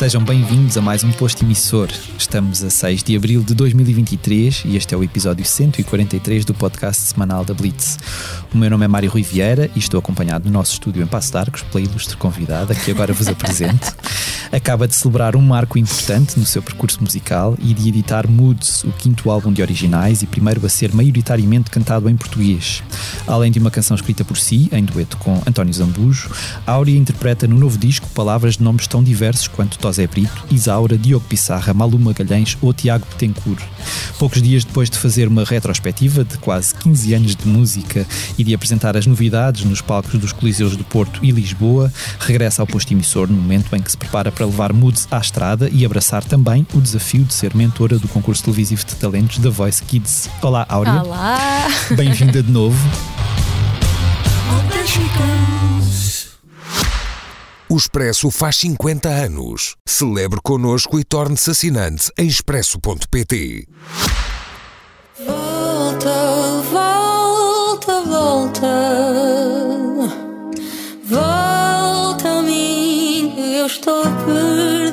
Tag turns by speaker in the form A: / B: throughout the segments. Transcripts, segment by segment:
A: Sejam bem-vindos a mais um posto emissor. Estamos a 6 de abril de 2023 e este é o episódio 143 do podcast semanal da Blitz. O meu nome é Mário Rui Vieira e estou acompanhado no nosso estúdio em Passo de Arcos pela ilustre convidada que agora vos apresento. Acaba de celebrar um marco importante no seu percurso musical e de editar Moods, o quinto álbum de originais e primeiro a ser maioritariamente cantado em português. Além de uma canção escrita por si, em dueto com António Zambujo, Áurea interpreta no novo disco palavras de nomes tão diversos quanto Tosé Brito, Isaura, Diogo Pissarra, Malu Magalhães ou Tiago Betancourt. Poucos dias depois de fazer uma retrospectiva de quase 15 anos de música e de apresentar as novidades nos palcos dos Coliseus do Porto e Lisboa, regressa ao posto emissor no momento em que se prepara para levar Moods à estrada e abraçar também o desafio de ser mentora do concurso televisivo de talentos The Voice Kids. Olá, Áurea.
B: Olá!
A: Bem-vinda de novo.
C: O Expresso faz 50 anos. Celebre connosco e torne-se assinante em expresso.pt.
B: Volta, volta, volta. Mim, eu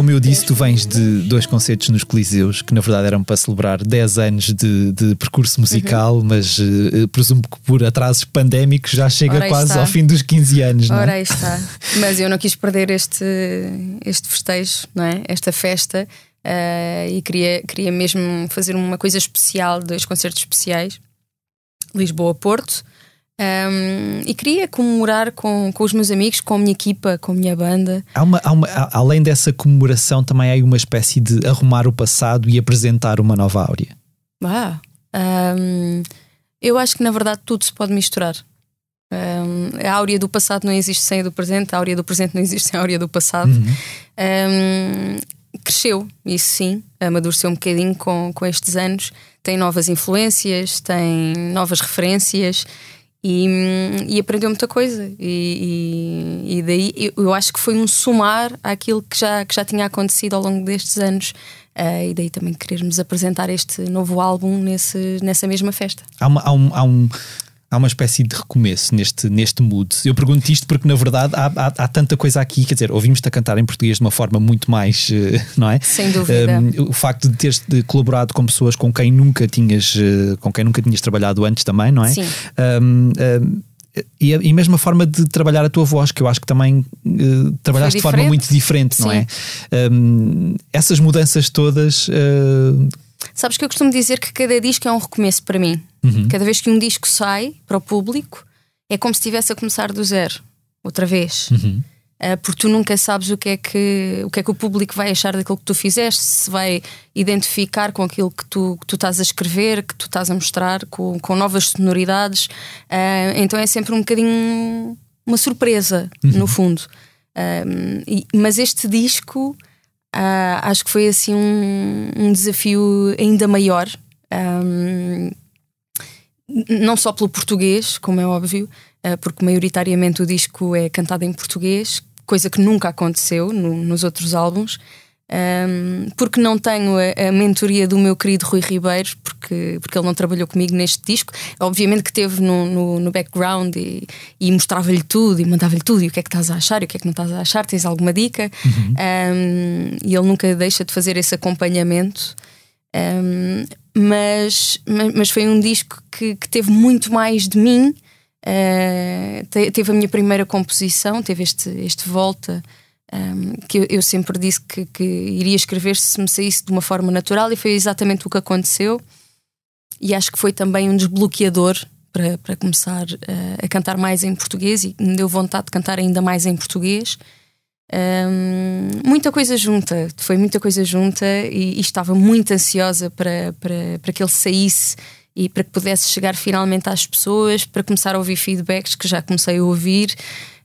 A: Como eu disse, tu vens de dois concertos nos Coliseus que na verdade eram para celebrar 10 anos de, de percurso musical, mas eh, presumo que por atrasos pandémicos já chega
D: Ora,
A: quase
D: está.
A: ao fim dos 15 anos, não
D: Ora,
A: é?
D: aí está. Mas eu não quis perder este, este festejo, não é? esta festa, eh, e queria, queria mesmo fazer uma coisa especial, dois concertos especiais, Lisboa-Porto. Um, e queria comemorar com, com os meus amigos, com a minha equipa, com a minha banda.
A: Há uma, há uma- além dessa comemoração, também há uma espécie de arrumar o passado e apresentar uma nova áurea.
D: Ah, um, eu acho que na verdade tudo se pode misturar. Um, a áurea do passado não existe sem a do presente, a áurea do presente não existe sem a áurea do passado. Um, cresceu, isso sim, amadureceu um bocadinho com, com estes anos, tem novas influências, tem novas referências e, e aprendeu muita coisa. E, e- e daí eu, acho que foi um somar àquilo que já, que já tinha acontecido ao longo destes anos. Ah, e daí também querermos apresentar este novo álbum nesse, nessa mesma festa.
A: Há uma, há um- há um- há uma espécie de recomeço neste, neste mood. Eu pergunto isto porque, na verdade, há, há- há tanta coisa aqui. Quer dizer, ouvimos-te a cantar em português de uma forma muito mais, eh, não é?
D: Sem dúvida.
A: Um, o facto de teres colaborado com pessoas com quem nunca tinhas, eh, com quem nunca tinhas trabalhado antes também, não é?
D: Sim.
A: Um, um, e, a, e mesmo a forma de trabalhar a tua voz, que eu acho que também eh, trabalhaste de forma muito diferente, não
D: Sim.
A: é? Um, essas mudanças todas. eh,
D: Sabes que eu costumo dizer que cada disco é um recomeço para mim. Cada vez que um disco sai para o público, é como se estivesse a começar do zero, outra vez. Ah, porque tu nunca sabes o que, é que, o que é que o público vai achar daquilo que tu fizeste, se vai identificar com aquilo que tu, que tu estás a escrever, que tu estás a mostrar, com, com novas sonoridades. Ah, então é sempre um bocadinho uma surpresa, no fundo. Ah, e- mas este disco ah, acho que foi assim um, um desafio ainda maior. N- não só pelo português, como é óbvio, ah, porque maioritariamente o disco é cantado em português, coisa que nunca aconteceu no- nos outros álbuns. Ahm, porque não tenho a, a mentoria do meu querido Rui Ribeiro, porque, porque ele não trabalhou comigo neste disco. Obviamente que teve no, no, no background e, e mostrava-lhe tudo e mandava-lhe tudo. E o que é que estás a achar? E o que é que não estás a achar? Tens alguma dica? Ahm, e ele nunca deixa de fazer esse acompanhamento. Um, mas, mas, foi um disco que, que teve muito mais de mim. Uh, te- teve a minha primeira composição, teve este, este volta. Um, que eu, eu sempre disse que, que iria escrever se me saísse de uma forma natural, e foi exatamente o que aconteceu. E acho que foi também um desbloqueador para, para começar uh, a cantar mais em português e me deu vontade de cantar ainda mais em português. Um, muita coisa junta, foi muita coisa junta e, e estava muito ansiosa para, para, para que ele saísse e para que pudesse chegar finalmente às pessoas, para começar a ouvir feedbacks que já comecei a ouvir.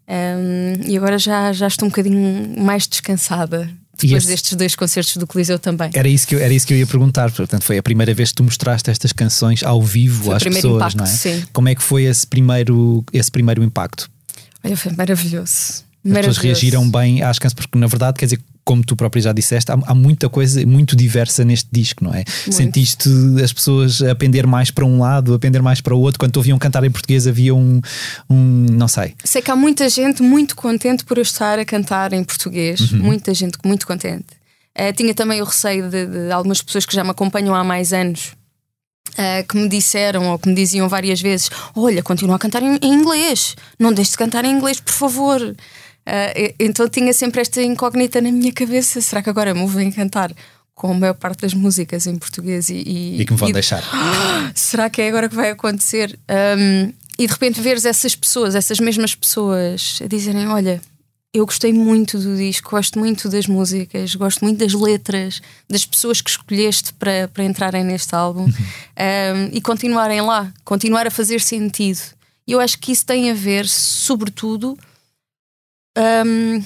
D: Um, e agora já, já estou um bocadinho mais descansada depois destes dois concertos do Coliseu também.
A: Era isso, que eu, era isso que eu ia perguntar. Portanto, foi a primeira vez que tu mostraste estas canções ao vivo foi às pessoas,
D: impacto,
A: não é?
D: Sim.
A: Como é que foi esse primeiro, esse primeiro impacto?
D: Olha, foi maravilhoso.
A: As pessoas reagiram bem às canções, porque na verdade, quer dizer, como tu próprio já disseste, há, há, muita coisa muito diversa neste disco, não é? Muito. Sentiste as pessoas a pender mais para um lado, a pender mais para o outro. Quando ouviam cantar em português, havia um, um. Não sei.
D: Sei que há muita gente muito contente por eu estar a cantar em português. Uhum. Muita gente muito contente. Uh, tinha também o receio de, de, algumas pessoas que já me acompanham há mais anos. Uh, que me disseram ou que me diziam várias vezes: Olha, continua a cantar em, em inglês, não deixes de cantar em inglês, por favor. Uh, então tinha sempre esta incógnita na minha cabeça: será que agora me vou cantar com a maior parte das músicas em português e,
A: e, e que me vão e, deixar?
D: será que é agora que vai acontecer? Um, e de repente veres essas pessoas, essas mesmas pessoas, a dizerem: Olha, eu gostei muito do disco, gosto muito das músicas, gosto muito das letras, das pessoas que escolheste para, para entrarem neste álbum uhum. um, e continuarem lá, continuar a fazer sentido. E eu acho que isso tem a ver, sobretudo um,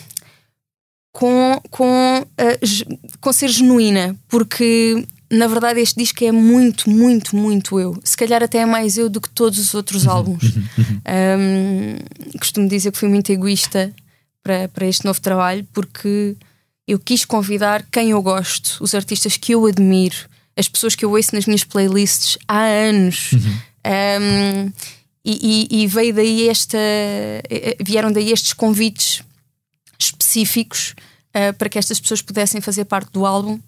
D: com, com, uh, com ser genuína, porque na verdade este disco é muito, muito, muito eu. Se calhar até é mais eu do que todos os outros uhum, álbuns. Uhum, uhum. Um, costumo dizer que fui muito egoísta para, para este novo trabalho porque eu quis convidar quem eu gosto, os artistas que eu admiro, as pessoas que eu ouço nas minhas playlists há anos. Uhum. Um, e, e, e, veio daí esta. Eh, vieram daí estes convites específicos uh, para que estas pessoas pudessem fazer parte do álbum.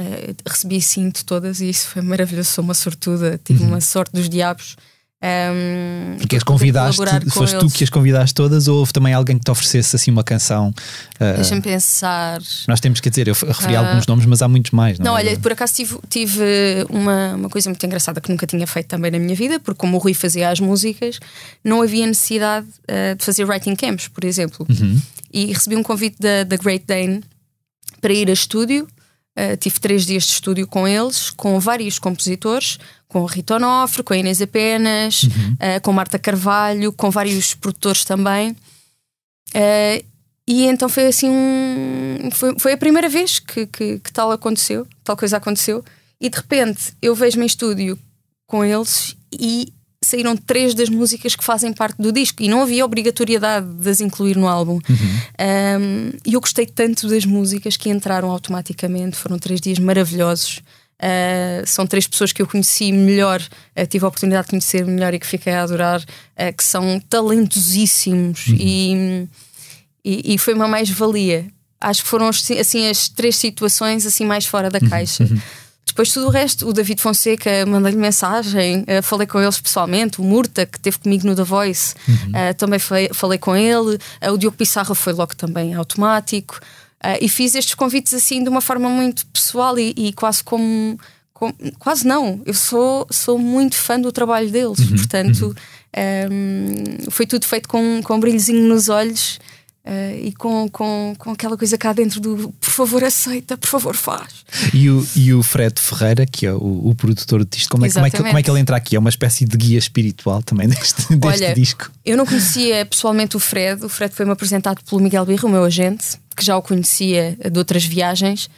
D: Uh, recebi sim de todas e isso foi maravilhoso. Sou uma sortuda, tive uhum. uma sorte dos diabos. Um,
A: que as convidaste, foste tu que as convidaste todas ou houve também alguém que te oferecesse assim uma canção?
D: Uh, Deixa-me pensar.
A: Nós temos que dizer, eu referi uh, alguns nomes, mas há muitos mais. Não,
D: não é? olha, por acaso tive, tive uma, uma coisa muito engraçada que nunca tinha feito também na minha vida, porque como o Rui fazia as músicas, não havia necessidade uh, de fazer writing camps, por exemplo. Uhum. E recebi um convite da, da Great Dane para ir a estúdio. Uh, tive três dias de estúdio com eles, com vários compositores, com Rita Onofre, com a Inês Apenas, uhum. uh, com Marta Carvalho, com vários produtores também. Uh, e então foi assim um. Foi, foi a primeira vez que, que, que, tal aconteceu, tal coisa aconteceu, e de repente eu vejo-me em estúdio com eles e saíram três das músicas que fazem parte do disco e não havia obrigatoriedade de as incluir no álbum. Uhum. Um, e eu gostei tanto das músicas que entraram automaticamente, foram três dias maravilhosos. Uh, são três pessoas que eu conheci melhor, uh, tive a oportunidade de conhecer melhor e que fiquei a adorar, uh, que são talentosíssimos uhum. e, e, e, foi uma mais-valia. Acho que foram assim as três situações assim mais fora da uhum. caixa. Uhum. Depois tudo o resto, o David Fonseca mandei-lhe mensagem, falei com eles pessoalmente, o Murta, que esteve comigo no The Voice, uhum. também falei, falei com ele, o Diogo Pissarra foi logo também automático. Uh, e fiz estes convites assim de uma forma muito pessoal e, e quase como, como, Quase não, eu sou, sou muito fã do trabalho deles, uhum, portanto uhum. um, foi tudo feito com, com um brilhozinho nos olhos. Uh, e com, com, com aquela coisa cá dentro do por favor aceita, por favor faz.
A: E o, e o Fred Ferreira, que é o, o produtor disto, como é, como, é que, como é que ele entra aqui? É uma espécie de guia espiritual também deste, deste
D: Olha,
A: disco.
D: Eu não conhecia pessoalmente o Fred, o Fred foi-me apresentado pelo Miguel Birro, o meu agente, que já o conhecia de outras viagens.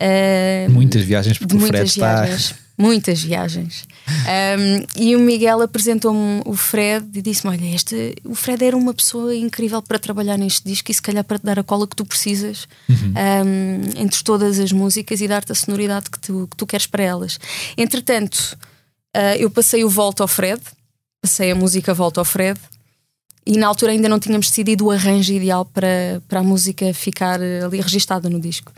A: Uh, muitas viagens, porque o Fred viagens, está.
D: Muitas viagens. Um, e o Miguel apresentou-me o Fred e disse-me: Olha, este, o Fred era uma pessoa incrível para trabalhar neste disco e se calhar para te dar a cola que tu precisas uhum. um, entre todas as músicas e dar-te a sonoridade que tu, que tu queres para elas. Entretanto, uh, eu passei o Volta ao Fred, passei a música Volta ao Fred e na altura ainda não tínhamos decidido o arranjo ideal para, para a música ficar ali registada no disco.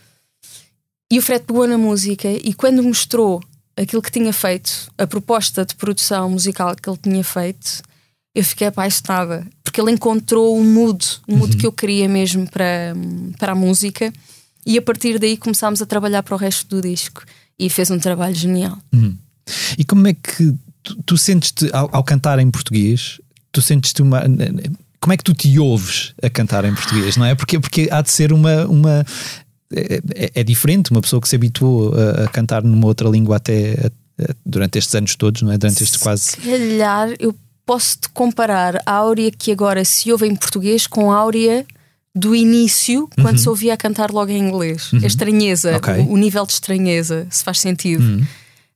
D: E o Fred pegou na música e quando mostrou aquilo que tinha feito, a proposta de produção musical que ele tinha feito, eu fiquei apaixonada, porque ele encontrou um mood, um mood uhum. que eu queria mesmo para, para a música, e a partir daí começámos a trabalhar para o resto do disco e fez um trabalho genial.
A: Uhum. E como é que tu, tu sentes-te ao, ao, cantar em português? tu sentes-te uma. Como é que tu te ouves a cantar em português, não é? Porque, porque há de ser uma. uma é, é, é diferente, uma pessoa que se habituou a, a cantar numa outra língua até a, a, durante estes anos todos, não é? Durante estes quase.
D: Se calhar eu posso te comparar a áurea que agora se ouve em português com a áurea do início, quando se ouvia a cantar logo em inglês. A estranheza,
A: Ok.
D: o, o nível de estranheza, se faz sentido.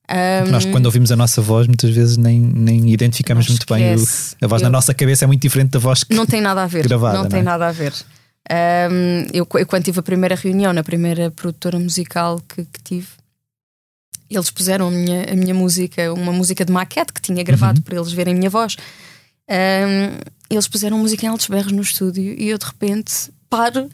A: Porque Nós, quando ouvimos a nossa voz, muitas vezes nem, nem identificamos
D: Não
A: muito bem. o- a voz na
D: Eu-
A: nossa cabeça é muito diferente da voz que.
D: Não tem nada a ver.
A: Gravada,
D: não
A: não
D: tem
A: é?
D: nada a ver. Ahm, eu, eu, quando tive a primeira reunião na primeira produtora musical que, que tive, eles puseram a minha, a minha música, uma música de maquete que tinha
A: Uhum.
D: gravado para eles verem a minha voz. Ahm, eles puseram música em altos berros no estúdio e eu de repente paro,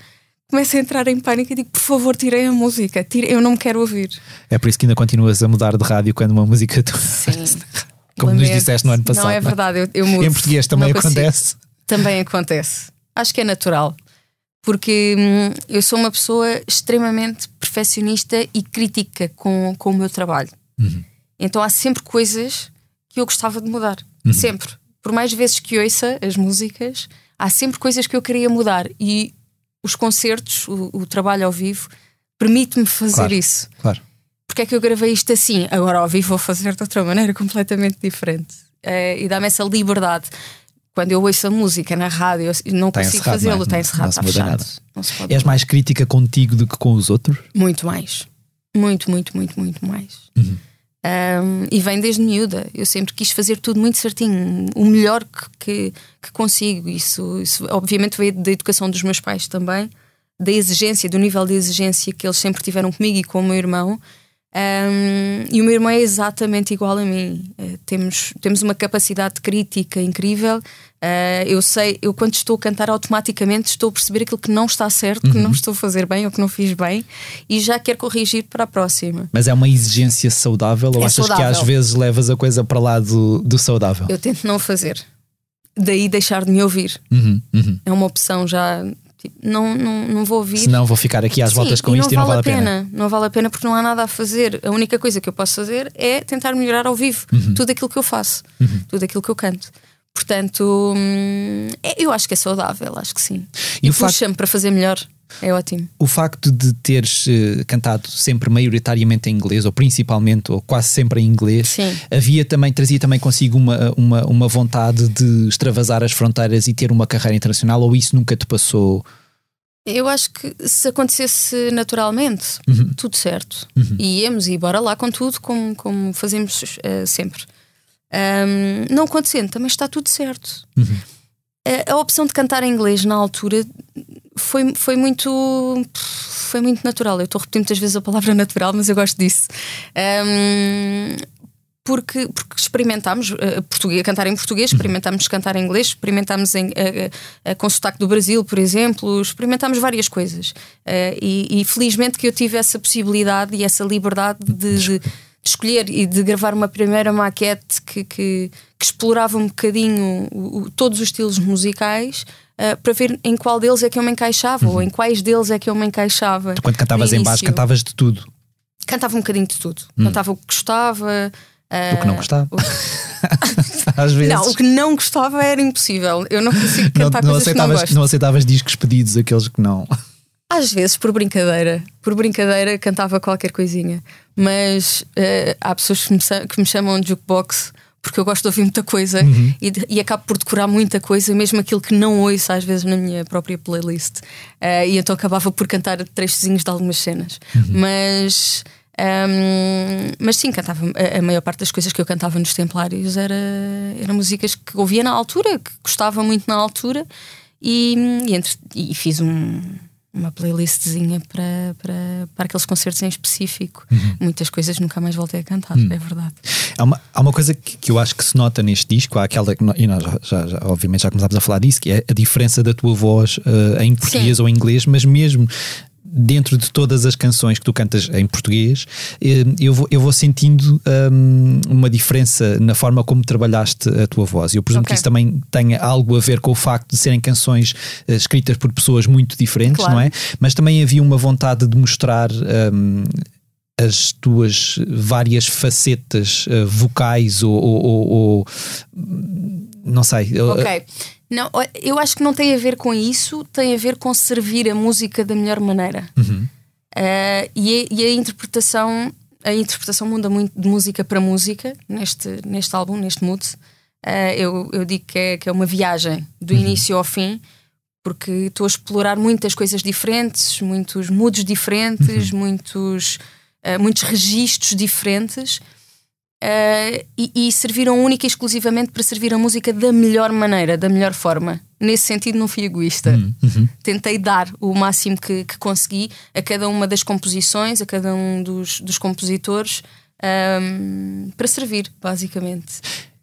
D: começo a entrar em pânico e digo: por favor, tirem a música, tirem, eu não me quero ouvir.
A: É por isso que ainda continuas a mudar de rádio quando uma música. tu-
D: Sim.
A: Como nos
D: Lamento.
A: disseste no ano passado.
D: Não é
A: é?
D: verdade, eu, eu mudo.
A: Em português também
D: consigo.
A: acontece.
D: Também acontece. Acho que é natural. Porque hum, eu sou uma pessoa extremamente perfeccionista e crítica com, com o meu trabalho. Então há sempre coisas que eu gostava de mudar. Sempre. Por mais vezes que ouça as músicas, há sempre coisas que eu queria mudar. E os concertos, o, o trabalho ao vivo, permite-me fazer
A: Claro.
D: isso.
A: Claro.
D: Porque é que eu gravei isto assim? Agora ao vivo vou fazer de outra maneira completamente diferente. Eh, e dá-me essa liberdade. Quando eu ouço a música na rádio, não
A: Está
D: consigo fazê-lo,
A: é?
D: está
A: Não-
D: encerrado,
A: não
D: está fechado. Não se pode
A: És
D: mudar.
A: mais crítica contigo do que com os outros?
D: Muito mais. Muito, muito, muito, muito mais.
A: Uhum.
D: Um, e vem desde miúda. Eu sempre quis fazer tudo muito certinho, o melhor que, que, que consigo. Isso, isso, obviamente, veio da educação dos meus pais também, da exigência, do nível de exigência que eles sempre tiveram comigo e com o meu irmão. Um, e o meu irmão é exatamente igual a mim. Eh, temos, temos uma capacidade de crítica incrível. Eh, eu sei, eu quando estou a cantar, automaticamente estou a perceber aquilo que não está certo, que não estou a fazer bem ou que não fiz bem e já quero corrigir para a próxima.
A: Mas é uma exigência saudável ou
D: É
A: achas que
D: saudável.
A: às vezes levas a coisa para lá do, do saudável?
D: Eu tento não fazer. Daí deixar de me ouvir.
A: Uhum, uhum.
D: É uma opção já. Tipo, não, não, não vou ouvir.
A: Senão vou ficar aqui às
D: Sim,
A: voltas com isto e não vale a pena.
D: Não vale a pena porque não há nada a fazer. A única coisa que eu posso fazer é tentar melhorar ao vivo
A: Uhum.
D: tudo aquilo que eu faço, tudo aquilo que eu canto. Portanto, hum, é- eu acho que é saudável, acho que sim.
A: E
D: E,
A: facto-
D: puxa-me para fazer melhor. É ótimo.
A: O facto de teres eh, cantado sempre maioritariamente em inglês, ou principalmente, ou quase sempre em inglês,
D: Sim.
A: havia também, trazia também consigo uma, uma, uma vontade de extravasar as fronteiras e ter uma carreira internacional, ou isso nunca te passou?
D: Eu acho que se acontecesse naturalmente,
A: Uhum.
D: tudo certo. E íamos e bora lá com tudo, como, como fazemos eh, sempre. Ahm, não acontecendo, também está tudo certo.
A: Uhum.
D: A, a opção de cantar em inglês na altura foi, foi muito. Foi muito natural. Eu estou a repetir muitas vezes a palavra natural, mas eu gosto disso. Ahm, porque, porque experimentámos português, cantar em português, experimentámos cantar em inglês, experimentámos em, eh, eh, com sotaque do Brasil, por exemplo, experimentámos várias coisas. Eh, e, e felizmente que eu tive essa possibilidade e essa liberdade de, de- de escolher e de gravar uma primeira maquete que, que, que explorava um bocadinho o- o- todos os estilos musicais. eh, para ver em qual deles é que eu me encaixava ou em quais deles é que eu me encaixava.
A: Tu, quando cantavas em baixo, cantavas de tudo.
D: Cantava um bocadinho de tudo. Cantava o que gostava.
A: O que não gostava.
D: o-
A: Às vezes.
D: Não, o que não gostava era impossível. Eu não consigo
A: não,
D: cantar
A: não
D: coisas que não gosto.
A: não aceitavas discos pedidos, aqueles que não.
D: Às vezes, por brincadeira, por brincadeira, cantava qualquer coisinha. Mas eh, há pessoas que me, que me chamam de jukebox porque eu gosto de ouvir muita coisa e, de- e acabo por decorar muita coisa, mesmo aquilo que não ouço às vezes na minha própria playlist. Eh, e então acabava por cantar trechozinhos de algumas cenas. Mas. ahm, mas sim, cantava a, a maior parte das coisas que eu cantava nos Templários era, eram músicas que ouvia na altura, que gostava muito na altura, e, e, entre- e fiz um, uma playlistzinha para, para, para aqueles concertos em específico. Muitas coisas nunca mais voltei a cantar, é verdade.
A: Há uma, há uma coisa que, que eu acho que se nota neste disco, há aquela e nós já, já- obviamente já começámos a falar disso, que é a diferença da tua voz eh, em português
D: Sim.
A: ou em inglês, mas mesmo dentro de todas as canções que tu cantas em português, eh, eu vou, eu vou sentindo hum, uma diferença na forma como trabalhaste a tua voz. Eu presumo que
D: Ok.
A: isso também tenha algo a ver com o facto de serem canções eh, escritas por pessoas muito diferentes,
D: Claro.
A: não é? Mas também havia uma vontade de mostrar hum, as tuas várias facetas eh, vocais ou, ou- ou- ou, não sei.
D: Ok. Não, eu acho que não tem a ver com isso, tem a ver com servir a música da melhor maneira. Eh, e, a, e a interpretação, a interpretação muda muito de música para música neste, neste álbum, neste mood. Eh, eu, eu digo que é, que é uma viagem do início ao fim, porque estou a explorar muitas coisas diferentes, muitos moods diferentes, uhum. muitos, uh, muitos registros diferentes. Uh, e, e, serviram única e exclusivamente para servir a música da melhor maneira, da melhor forma. Nesse sentido, não fui egoísta. Uhum. uhum. Tentei dar o máximo que, que, consegui a cada uma das composições, a cada um dos, dos compositores, um, para servir, basicamente.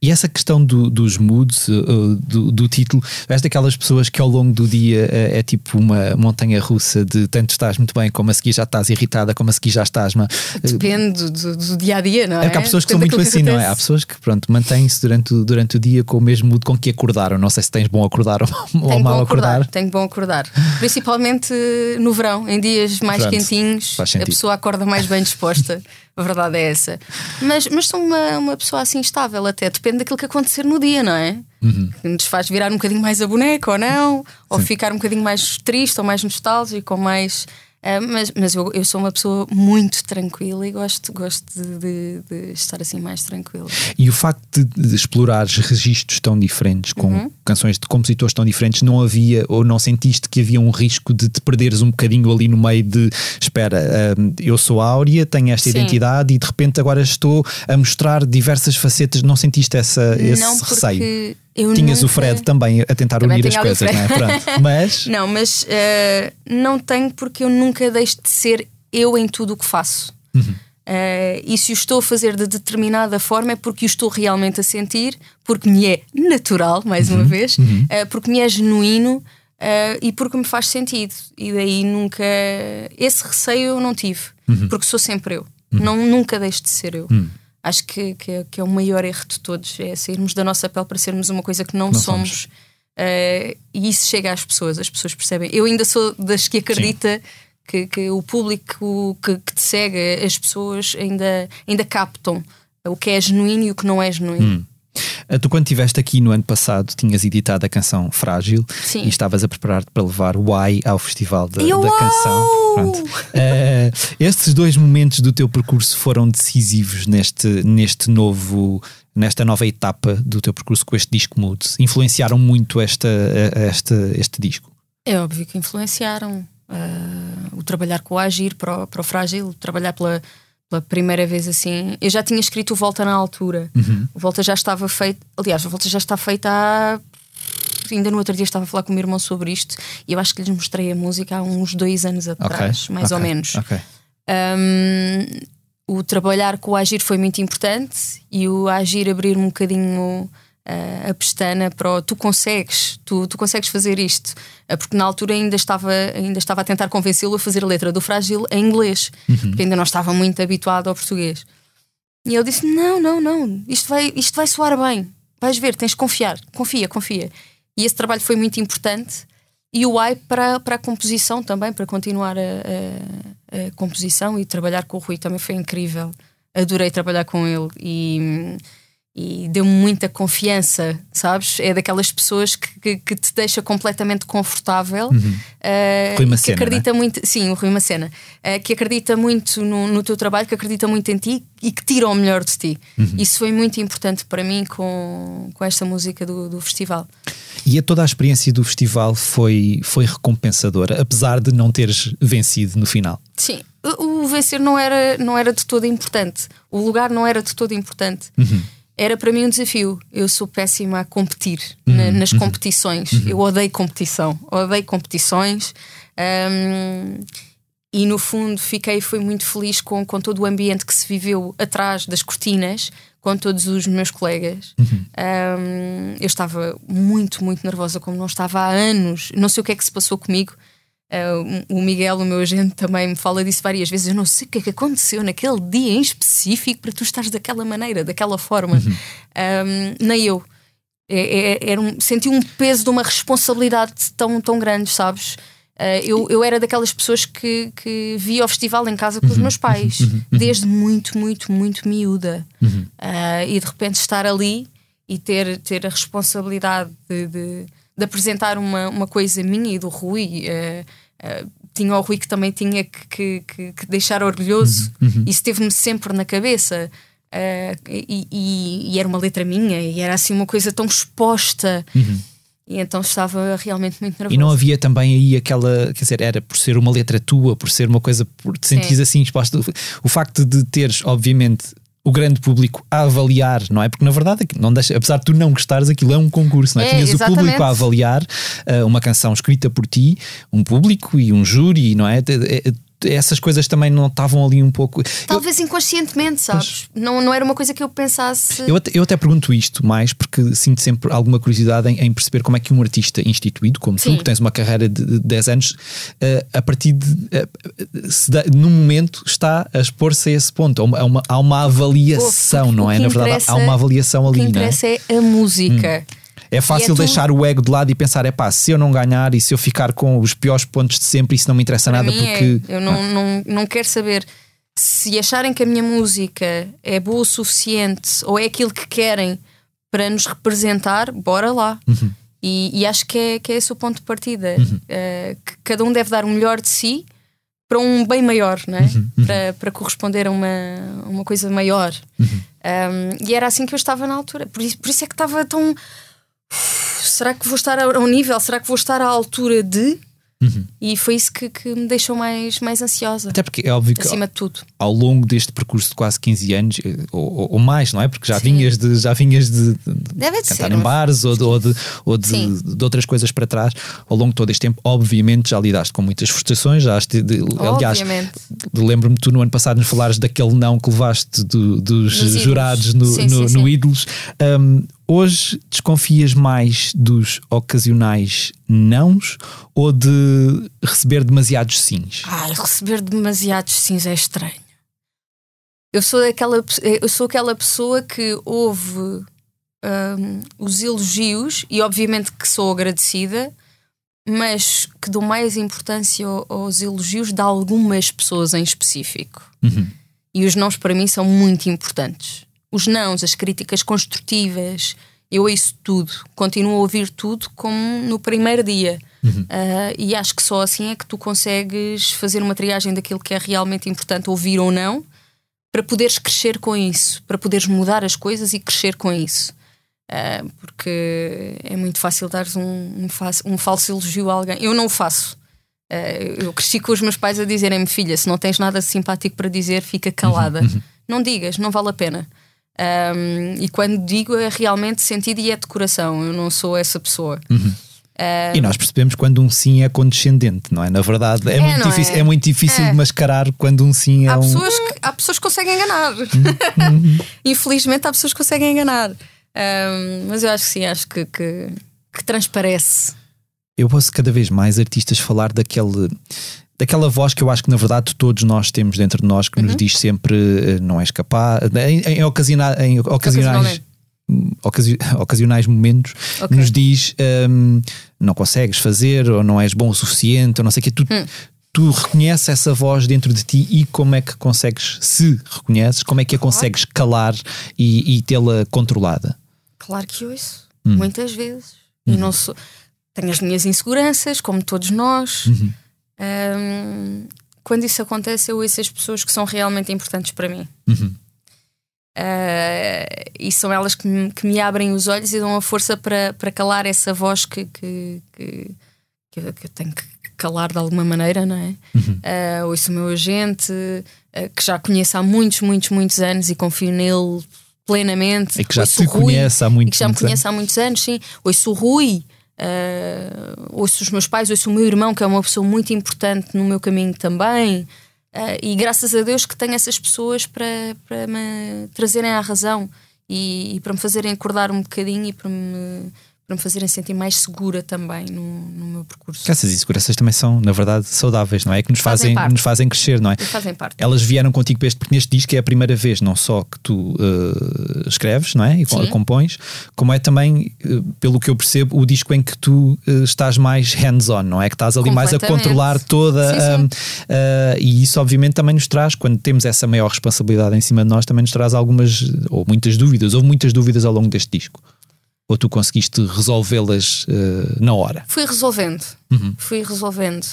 A: E essa questão do, dos moods, uh, do, do, título, és daquelas pessoas que ao longo do dia uh, é tipo uma montanha russa de tanto estás muito bem, como a seguir já estás irritada, como a seguir já estás. Mas,
D: Depende do, do, dia a dia, não é?
A: É que há pessoas que Depende são muito assim, não é? Há pessoas que, pronto, mantêm-se durante, durante o dia com o mesmo mood com que acordaram. Não sei se tens bom acordar ou, ou mal acordar. acordar.
D: Tenho bom acordar. Principalmente no verão, em dias mais pronto, quentinhos, a pessoa acorda mais bem disposta. A verdade é essa. Mas, mas sou uma, uma pessoa assim estável, até depende daquilo que acontecer no dia, não é? Uhum. Nos faz virar um bocadinho mais a boneca ou não, ou Sim. ficar um bocadinho mais triste ou mais nostálgico ou mais Uh, mas mas eu, eu sou uma pessoa muito tranquila e gosto, gosto de, de, de estar assim mais tranquila.
A: E o facto de, de explorares registros tão diferentes, com uhum. canções de compositores tão diferentes, não havia ou não sentiste que havia um risco de te perderes um bocadinho ali no meio de espera, uh, eu sou Áurea, tenho esta Sim. identidade e de repente agora estou a mostrar diversas facetas, não sentiste essa, esse não, receio? Eu Tinhas nunca... o Fred também a tentar também unir as coisas, não é? Pronto. Mas.
D: Não, mas uh, não tenho porque eu nunca deixo de ser eu em tudo o que faço. Uhum. Uh, e se o estou a fazer de determinada forma é porque o estou realmente a sentir, porque me é natural, mais uhum. uma vez, uhum. uh, porque me é genuíno e porque me faz sentido. E daí nunca. Esse receio eu não tive, uhum. porque sou sempre eu. Uhum. Não, nunca deixo de ser eu. Acho que, que, é, que, é o maior erro de todos é sairmos da nossa pele para sermos uma coisa que não, não somos. somos. Uh, e isso chega às pessoas, as pessoas percebem. Eu ainda sou das que acredita que, que, o público que, que, te segue, as pessoas ainda, ainda captam o que é genuíno e o que não é genuíno. Hum.
A: Ah, tu, quando estiveste aqui no ano passado, tinhas editado a canção Frágil Sim. e estavas a preparar-te para levar o Why ao Festival da, da Canção. Uh, estes dois momentos do teu percurso foram decisivos neste, neste novo nesta nova etapa do teu percurso com este disco Mood? Influenciaram muito esta, este, este disco?
D: É óbvio que influenciaram. Uh, o trabalhar com o Agir para o, para o Frágil, trabalhar pela, pela primeira vez assim. Eu já tinha escrito o Volta na altura. Uhum. O Volta já estava feito. Aliás, o Volta já está feita há. Ainda no outro dia estava a falar com o meu irmão sobre isto e eu acho que lhes mostrei a música há uns dois anos atrás, okay. mais okay. ou menos. Okay. Um, o trabalhar com o Agir foi muito importante e o Agir abrir-me um bocadinho uh, a pestana para o tu consegues, tu, tu consegues fazer isto. Uh, porque na altura ainda estava, ainda estava a tentar convencê-lo a fazer a letra do Frágil em inglês, uhum. porque ainda não estava muito habituado ao português. E ele disse: Não, não, não, isto vai, isto vai soar bem. Vais ver, tens de confiar, confia, confia. E esse trabalho foi muito importante. E o AI para, para a composição também, para continuar a, a, a composição e trabalhar com o Rui também foi incrível. Adorei trabalhar com ele e e deu-me muita confiança, sabes? É daquelas pessoas que, que, que te deixa completamente confortável. Uhum. Uh,
A: Rui Macena,
D: que acredita
A: né?
D: muito, sim, o Rui Macena, uh, que acredita muito no, no, teu trabalho, que acredita muito em ti e que tira o melhor de ti. Uhum. Isso foi muito importante para mim com, com esta música do, do festival.
A: E a toda a experiência do festival foi, foi recompensadora, apesar de não teres vencido no final.
D: Sim, o, o vencer não era, não era de todo importante, o lugar não era de todo importante. Uhum era para mim um desafio. Eu sou péssima a competir uhum, na, nas uhum, competições. Uhum. Eu odeio competição, odeio competições. Um, e no fundo fiquei foi muito feliz com, com todo o ambiente que se viveu atrás das cortinas com todos os meus colegas uhum. um, eu estava muito muito nervosa como não estava há anos não sei o que é que se passou comigo Uh, o Miguel, o meu agente, também me fala disso várias vezes. Eu não sei o que é que aconteceu naquele dia em específico para tu estares daquela maneira, daquela forma. Uhum. Um, nem eu. É, é, era um, senti um peso de uma responsabilidade tão, tão grande, sabes? Uh, eu, eu era daquelas pessoas que, que via o festival em casa com uhum. os meus pais, uhum. uhum. desde muito, muito, muito miúda. Uh, e de repente estar ali e ter, ter a responsabilidade de, de, de apresentar uma, uma coisa minha e do Rui. Uh, Uh, tinha o Rui que também tinha que, que, que deixar orgulhoso. Uhum, uhum. Isso teve-me sempre na cabeça. Uh, e, e, e, era uma letra minha, e era assim uma coisa tão exposta. Uhum. E então estava realmente muito nervosa.
A: E não havia também aí aquela, quer dizer, era por ser uma letra tua, por ser uma coisa, por te sentires assim exposto. O facto de teres, obviamente, o grande público a avaliar, não é? Porque na verdade, não deixa, apesar de tu não gostares, aquilo é um concurso, não é?
D: É,
A: Tinhas
D: exatamente.
A: o público a avaliar uh, uma canção escrita por ti, um público e um júri, não é? Essas coisas também não estavam ali um pouco.
D: Talvez eu, inconscientemente, sabes? Não, não era uma coisa que eu pensasse.
A: Eu até, eu até pergunto isto mais porque sinto sempre alguma curiosidade em, em perceber como é que um artista instituído, como Sim. tu, que tens uma carreira de 10 anos, uh, a partir de. Uh, se num momento está a expor-se a esse ponto. Há uma, há uma avaliação, Pô, não é? Na verdade, há uma avaliação ali. O
D: que interessa é? é? a música. Hum.
A: É fácil é deixar o ego de lado e pensar: é pá, se eu não ganhar e se eu ficar com os piores pontos de sempre, isso não me interessa
D: Para
A: nada porque.
D: É. Eu não, não, não quero saber se acharem que a minha música é boa o suficiente ou é aquilo que querem para nos representar, bora lá.
A: Uhum.
D: E, e, acho que é, que é esse o ponto de partida. Uhum. Uh, que cada um deve dar o melhor de si para um bem maior, não é?
A: Uhum. uhum.
D: Para, para corresponder a uma, uma coisa maior.
A: Uhum.
D: Um, e era assim que eu estava na altura. Por isso, por isso é que estava tão será que vou estar ao nível? Será que vou estar à altura de?
A: Uhum.
D: E foi isso que, que, me deixou mais, mais ansiosa.
A: Até porque é óbvio que
D: acima de tudo.
A: ao longo deste percurso de quase 15 anos, eh, ou, ou mais, não é? Porque já Sim. vinhas de, já vinhas de, de cantar ser, em bares ou, de, ou, de, ou de, de, outras coisas para trás. Ao longo de todo este tempo, obviamente, já lidaste com muitas frustrações. Já de, aliás, lembro-me tu no ano passado nos falares daquele não que levaste do, dos jurados no,
D: sim,
A: no,
D: sim,
A: no Ídolos. Um, Hoje desconfias mais dos ocasionais nãos ou de receber demasiados sims?
D: Ai, receber demasiados sims é estranho. Eu sou aquela, eu sou aquela pessoa que ouve um, os elogios e obviamente que sou agradecida, mas que dou mais importância aos elogios de algumas pessoas em específico.
A: Uhum.
D: E os nãos para mim são muito importantes os nãos, as críticas construtivas, eu ouço tudo, continuo a ouvir tudo como no primeiro dia.
A: Uhum.
D: Uh, e acho que só assim é que tu consegues fazer uma triagem daquilo que é realmente importante ouvir ou não, para poderes crescer com isso, para poderes mudar as coisas e crescer com isso. Uh, porque é muito fácil dar um, um, um, falso elogio a alguém. Eu não o faço. Uh, eu cresci com os meus pais a dizerem-me, filha, se não tens nada simpático para dizer, fica calada.
A: Uhum.
D: Não digas, não vale a pena. Um, e quando digo é realmente sentido e é decoração, eu não sou essa pessoa.
A: Uhum.
D: Um,
A: e nós percebemos quando um sim é condescendente, não é? Na verdade, é,
D: é
A: muito, difícil, é? é muito difícil
D: é.
A: de mascarar quando um sim é
D: há
A: um.
D: Pessoas que, há pessoas que conseguem enganar.
A: Uhum.
D: Infelizmente, há pessoas que conseguem enganar. Um, mas eu acho que sim, acho que, que, que transparece.
A: Eu ouço cada vez mais artistas falar daquele daquela voz que eu acho que na verdade todos nós temos dentro de nós que uhum. nos diz sempre eh, não és capaz, em, em, ocasiona, em ocasionais ocasi, ocasionais momentos
D: okay.
A: nos diz um, não consegues fazer ou não és bom o suficiente ou não sei o que tu,
D: hum.
A: tu reconheces essa voz dentro de ti e como é que consegues se reconheces, como é que a consegues calar e, e tê-la controlada
D: claro que ouço,
A: hum.
D: muitas vezes
A: uhum.
D: e não sou tenho as minhas inseguranças como todos nós
A: uhum.
D: Um, quando isso acontece, eu ouço as pessoas que são realmente importantes para mim.
A: Uhum.
D: Uh, e são elas que me, que me, abrem os olhos e dão a força para, para calar essa voz que, que, que, que, eu, eu tenho que calar de alguma maneira, não é?
A: Uhum.
D: Uh, ouço o meu agente, uh, que já conheço há muitos, muitos, muitos anos e confio nele plenamente.
A: E que já
D: ouço
A: te Rui, conhece há muitos,
D: e que já me conhece
A: anos.
D: há muitos anos, sim. Ouço o Rui, Uh, ouço os meus pais, ouço o meu irmão, que é uma pessoa muito importante no meu caminho também. Uh, e graças a Deus que tenho essas pessoas para, para me trazerem à razão e, e para me fazerem acordar um bocadinho e para me para me fazerem sentir mais segura também no, no meu percurso.
A: Essas inseguranças também são, na verdade, saudáveis, não é? Que nos fazem, fazem nos fazem crescer, não é?
D: fazem parte.
A: Elas vieram contigo para este, porque neste disco é a primeira vez, não só que tu uh, escreves, não é? E
D: Sim.
A: compões, como é também, uh, pelo que eu percebo, o disco em que tu uh, estás mais hands-on, não é? Que estás ali mais a controlar toda.
D: Sim, sim.
A: e isso, obviamente, também nos traz, quando temos essa maior responsabilidade em cima de nós, também nos traz algumas, ou muitas dúvidas, ou muitas dúvidas ao longo deste disco ou tu conseguiste resolvê-las uh, na hora?
D: Fui resolvendo,
A: uhum.
D: fui resolvendo.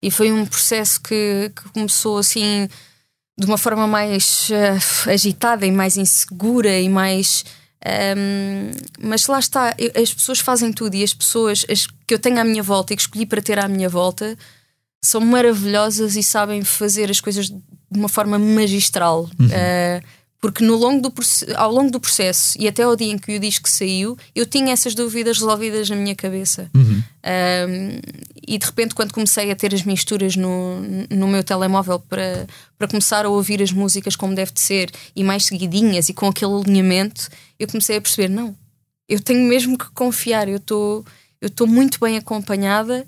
D: E foi um processo que, que começou assim de uma forma mais uh, agitada e mais insegura e mais Um, mas lá está, eu, as pessoas fazem tudo e as pessoas as que eu tenho à minha volta e que escolhi para ter à minha volta são maravilhosas e sabem fazer as coisas de uma forma magistral. Uhum. Uh, porque no longo do, ao longo do processo e até ao dia em que o disco saiu, eu tinha essas dúvidas resolvidas na minha cabeça. Uhum. Um, e de repente, quando comecei a ter as misturas no, no meu telemóvel para, para começar a ouvir as músicas como deve de ser e mais seguidinhas e com aquele alinhamento, eu comecei a perceber: não, eu tenho mesmo que confiar, eu estou eu estou muito bem acompanhada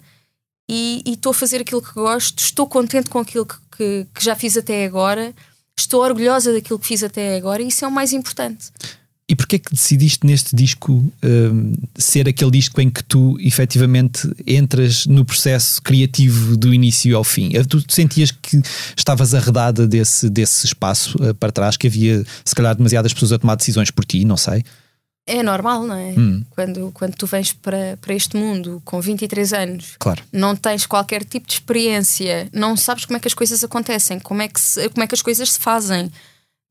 D: e estou a fazer aquilo que gosto, estou contente com aquilo que, que, que já fiz até agora estou orgulhosa daquilo que fiz até agora e isso é o mais importante.
A: E porquê é que decidiste neste disco um, ser aquele disco em que tu efetivamente entras no processo criativo do início ao fim? Tu sentias que estavas arredada desse, desse espaço uh, para trás, que havia se calhar demasiadas pessoas a tomar decisões por ti, não sei?
D: É normal, não é? Hum. Quando, quando tu vens para, para este mundo com 23 anos,
A: claro.
D: não tens qualquer tipo de experiência, não sabes como é que as coisas acontecem, como é que, se, como é que as coisas se fazem.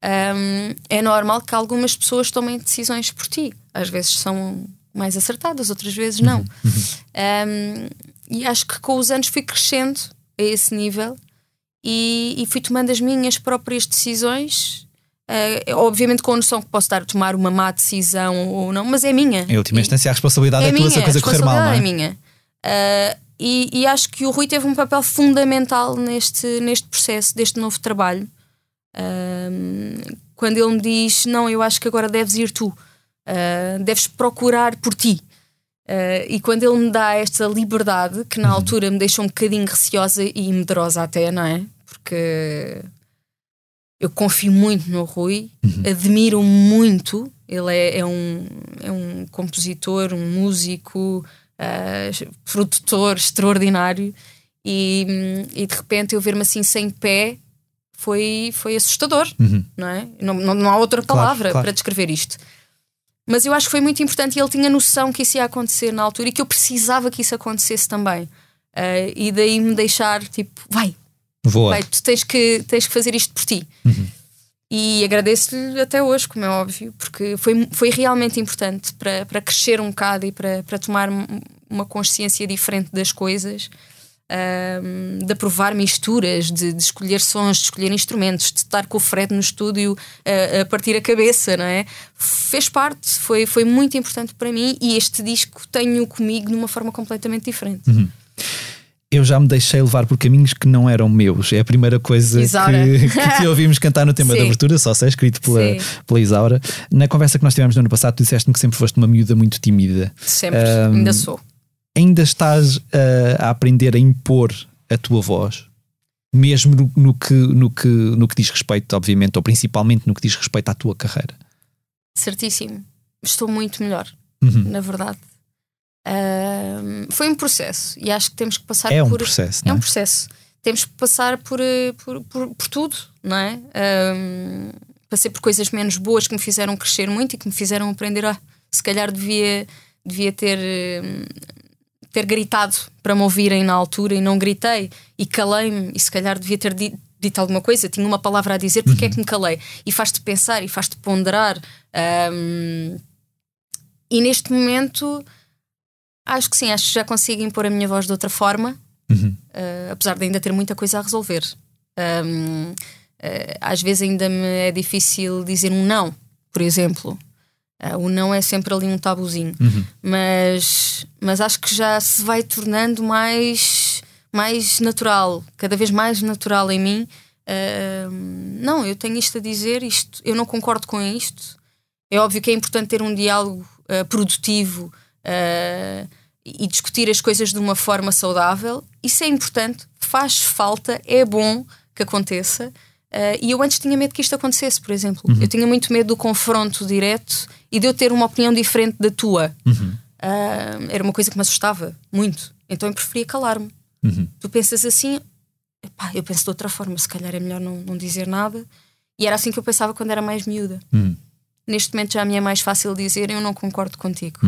D: Um, é normal que algumas pessoas tomem decisões por ti. Às vezes são mais acertadas, outras vezes não. Uhum. Um, e acho que com os anos fui crescendo a esse nível e, e fui tomando as minhas próprias decisões Uh, obviamente com a noção que posso estar a tomar uma má decisão ou não, mas é minha.
A: Em última instância, a responsabilidade é, é tua se a coisa correr mal. Não é?
D: é minha. Uh, e, e, acho que o Rui teve um papel fundamental neste, neste processo, deste novo trabalho. Uh, quando ele me diz: Não, eu acho que agora deves ir tu, deves procurar por ti. e quando ele me dá esta liberdade, que na uhum. altura me deixou um bocadinho receosa e medrosa, até, não é? Porque eu confio muito no Rui, uhum. admiro muito. Ele é, é, um, é um compositor, um músico, uh, produtor extraordinário. E, e, de repente eu ver-me assim sem pé foi, foi assustador, uhum. não é? Não, não, não, há outra palavra claro, claro. para descrever isto. Mas eu acho que foi muito importante e ele tinha noção que isso ia acontecer na altura e que eu precisava que isso acontecesse também. Uh, e daí me deixar tipo, vai,
A: Voa.
D: Tu tens que, tens que fazer isto por ti. Uhum. E agradeço-lhe até hoje, como é óbvio, porque foi, foi realmente importante para, para crescer um bocado e para, para tomar uma consciência diferente das coisas, um, de aprovar misturas, de, de, escolher sons, de escolher instrumentos, de estar com o Fred no estúdio a, a, partir a cabeça, não é? Fez parte, foi, foi muito importante para mim e este disco tenho comigo de uma forma completamente diferente.
A: Uhum eu já me deixei levar por caminhos que não eram meus. É a primeira coisa que, que, ouvimos cantar no tema da abertura, só sei, escrito pela, pela Isaura. Na conversa que nós tivemos no ano passado, tu disseste-me que sempre foste uma miúda muito tímida.
D: Sempre, um, ainda sou.
A: Ainda estás uh, a aprender a impor a tua voz? Mesmo no, no, que, no, que, no que diz respeito, obviamente, ou principalmente no que diz respeito à tua carreira?
D: Certíssimo. Estou muito melhor, uhum. na verdade. Uh, foi um processo e acho que temos que passar
A: é
D: por.
A: Um processo,
D: é
A: um
D: é? processo. Temos que passar por, eh, por, por, por tudo, não é? Um, passei por coisas menos boas que me fizeram crescer muito e que me fizeram aprender. Ah, se calhar devia, devia ter, ter gritado para me ouvirem na altura e não gritei e calei-me e se calhar devia ter dito, dito alguma coisa, tinha uma palavra a dizer, porque uhum. é que me calei? E faz-te pensar e faz-te ponderar. Um, e neste momento Acho que sim, acho que já consigo impor a minha voz de outra forma, uhum. uh, apesar de ainda ter muita coisa a resolver. Um, uh, eh, às vezes ainda me é difícil dizer um não, por exemplo. Uh, o não é sempre ali um tabuzinho. Uhum. Mas, mas acho que já se vai tornando mais, mais natural, cada vez mais natural em mim. Não, eu tenho isto a dizer, isto, eu não concordo com isto. É óbvio que é importante ter um diálogo produtivo, uh, e discutir as coisas de uma forma saudável. Isso é importante, faz falta, é bom que aconteça. Uh, e eu antes tinha medo que isto acontecesse, por exemplo. Uhum. Eu tinha muito medo do confronto direto e de eu ter uma opinião diferente da tua. Uhum. Uh, era uma coisa que me assustava muito. Então eu preferia calar-me. Uhum. Tu pensas assim, epá, eu penso de outra forma, se calhar é melhor não, não dizer nada. E era assim que eu pensava quando era mais miúda. Uhum. Neste momento já me é mais fácil dizer eu não concordo contigo.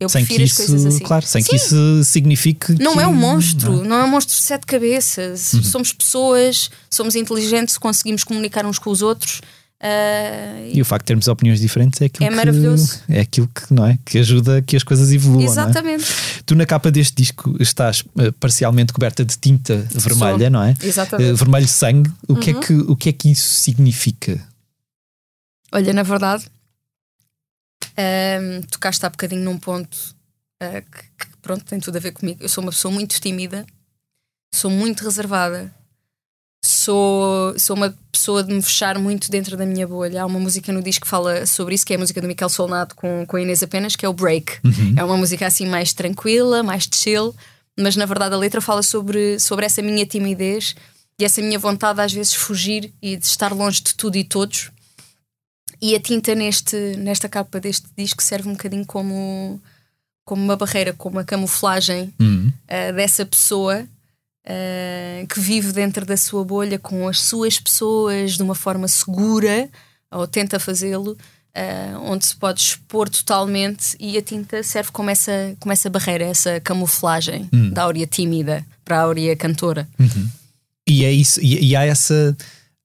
A: Uhum. Uhum. Eu sem prefiro isso, as coisas assim. Claro, sem Sim. que isso signifique.
D: Não
A: que...
D: é um monstro, não. não é um monstro de sete cabeças. Uhum. Somos pessoas, somos inteligentes, conseguimos comunicar uns com os outros. Uh,
A: e o facto de termos opiniões diferentes é aquilo
D: É maravilhoso.
A: que, é aquilo que, não é? que ajuda que as coisas evoluam. não é?
D: exatamente.
A: Tu na capa deste disco estás eh, parcialmente coberta de tinta vermelha, não é?
D: Exatamente.
A: Eh, vermelho sangue. O, que é
D: Uhum.
A: que, o que é que isso significa?
D: Olha, na verdade, ahm, tocaste há bocadinho num ponto ah, que, que, pronto, tem tudo a ver comigo. Eu sou uma pessoa muito tímida, sou muito reservada, sou, sou uma pessoa de me fechar muito dentro da minha bolha. Há uma música no disco que fala sobre isso, que é a música do Miquel Solnado com, com a Inês apenas, que é o Break. É uma música assim mais tranquila, mais chill, mas na verdade a letra fala sobre, sobre essa minha timidez e essa minha vontade às vezes fugir e de estar longe de tudo e todos. E a tinta neste, nesta capa deste disco serve um bocadinho como, como uma barreira, como uma camuflagem
A: Hum.
D: ah, dessa pessoa ah, que vive dentro da sua bolha com as suas pessoas de uma forma segura, ou tenta fazê-lo, ah, onde se pode expor totalmente e a tinta serve como essa, como essa barreira, essa camuflagem da áurea tímida para a áurea cantora.
A: E é isso, e, e há essa.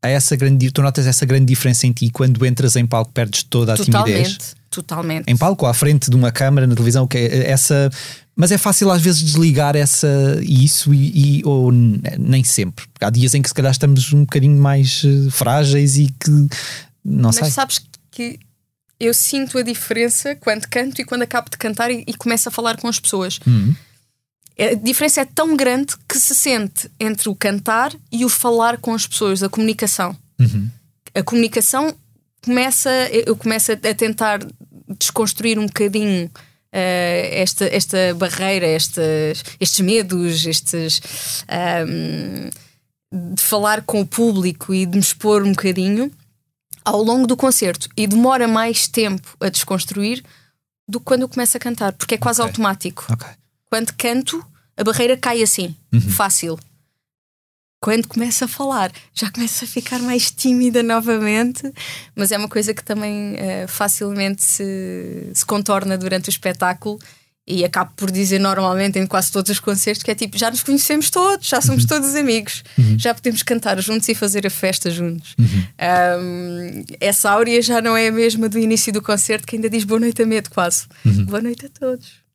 A: Há essa grande, tu notas essa grande diferença em ti quando entras em palco, perdes toda a timidez.
D: Totalmente, totalmente.
A: Em palco, à frente de uma câmara, na televisão, que é essa. Mas é fácil às vezes desligar essa, isso e, e- ou nem sempre. Porque há dias em que se calhar estamos um bocadinho mais eh, frágeis e que não
D: Mas
A: sei.
D: sabes que eu sinto a diferença quando canto e quando acabo de cantar e, e começo a falar com as pessoas.
A: Hum.
D: A diferença é tão grande que se sente entre o cantar e o falar com as pessoas, a comunicação.
A: Uhum.
D: A comunicação começa, eu começo a tentar desconstruir um bocadinho eh, esta, esta barreira, estes, estes medos, estes ahm, de falar com o público e de me expor um bocadinho ao longo do concerto e demora mais tempo a desconstruir do que quando eu começo a cantar, porque é quase
A: Ok.
D: automático.
A: Ok.
D: Quando canto, a barreira cai assim, fácil. Quando começo a falar, já começo a ficar mais tímida novamente, mas é uma coisa que também eh, facilmente se, se contorna durante o espetáculo e acabo por dizer normalmente em quase todos os concertos que é tipo, já nos conhecemos todos, já somos todos amigos, já podemos cantar juntos e fazer a festa juntos. Ahm, essa áurea já não é a mesma do início do concerto que ainda diz boa noite a medo quase. Boa noite a todos.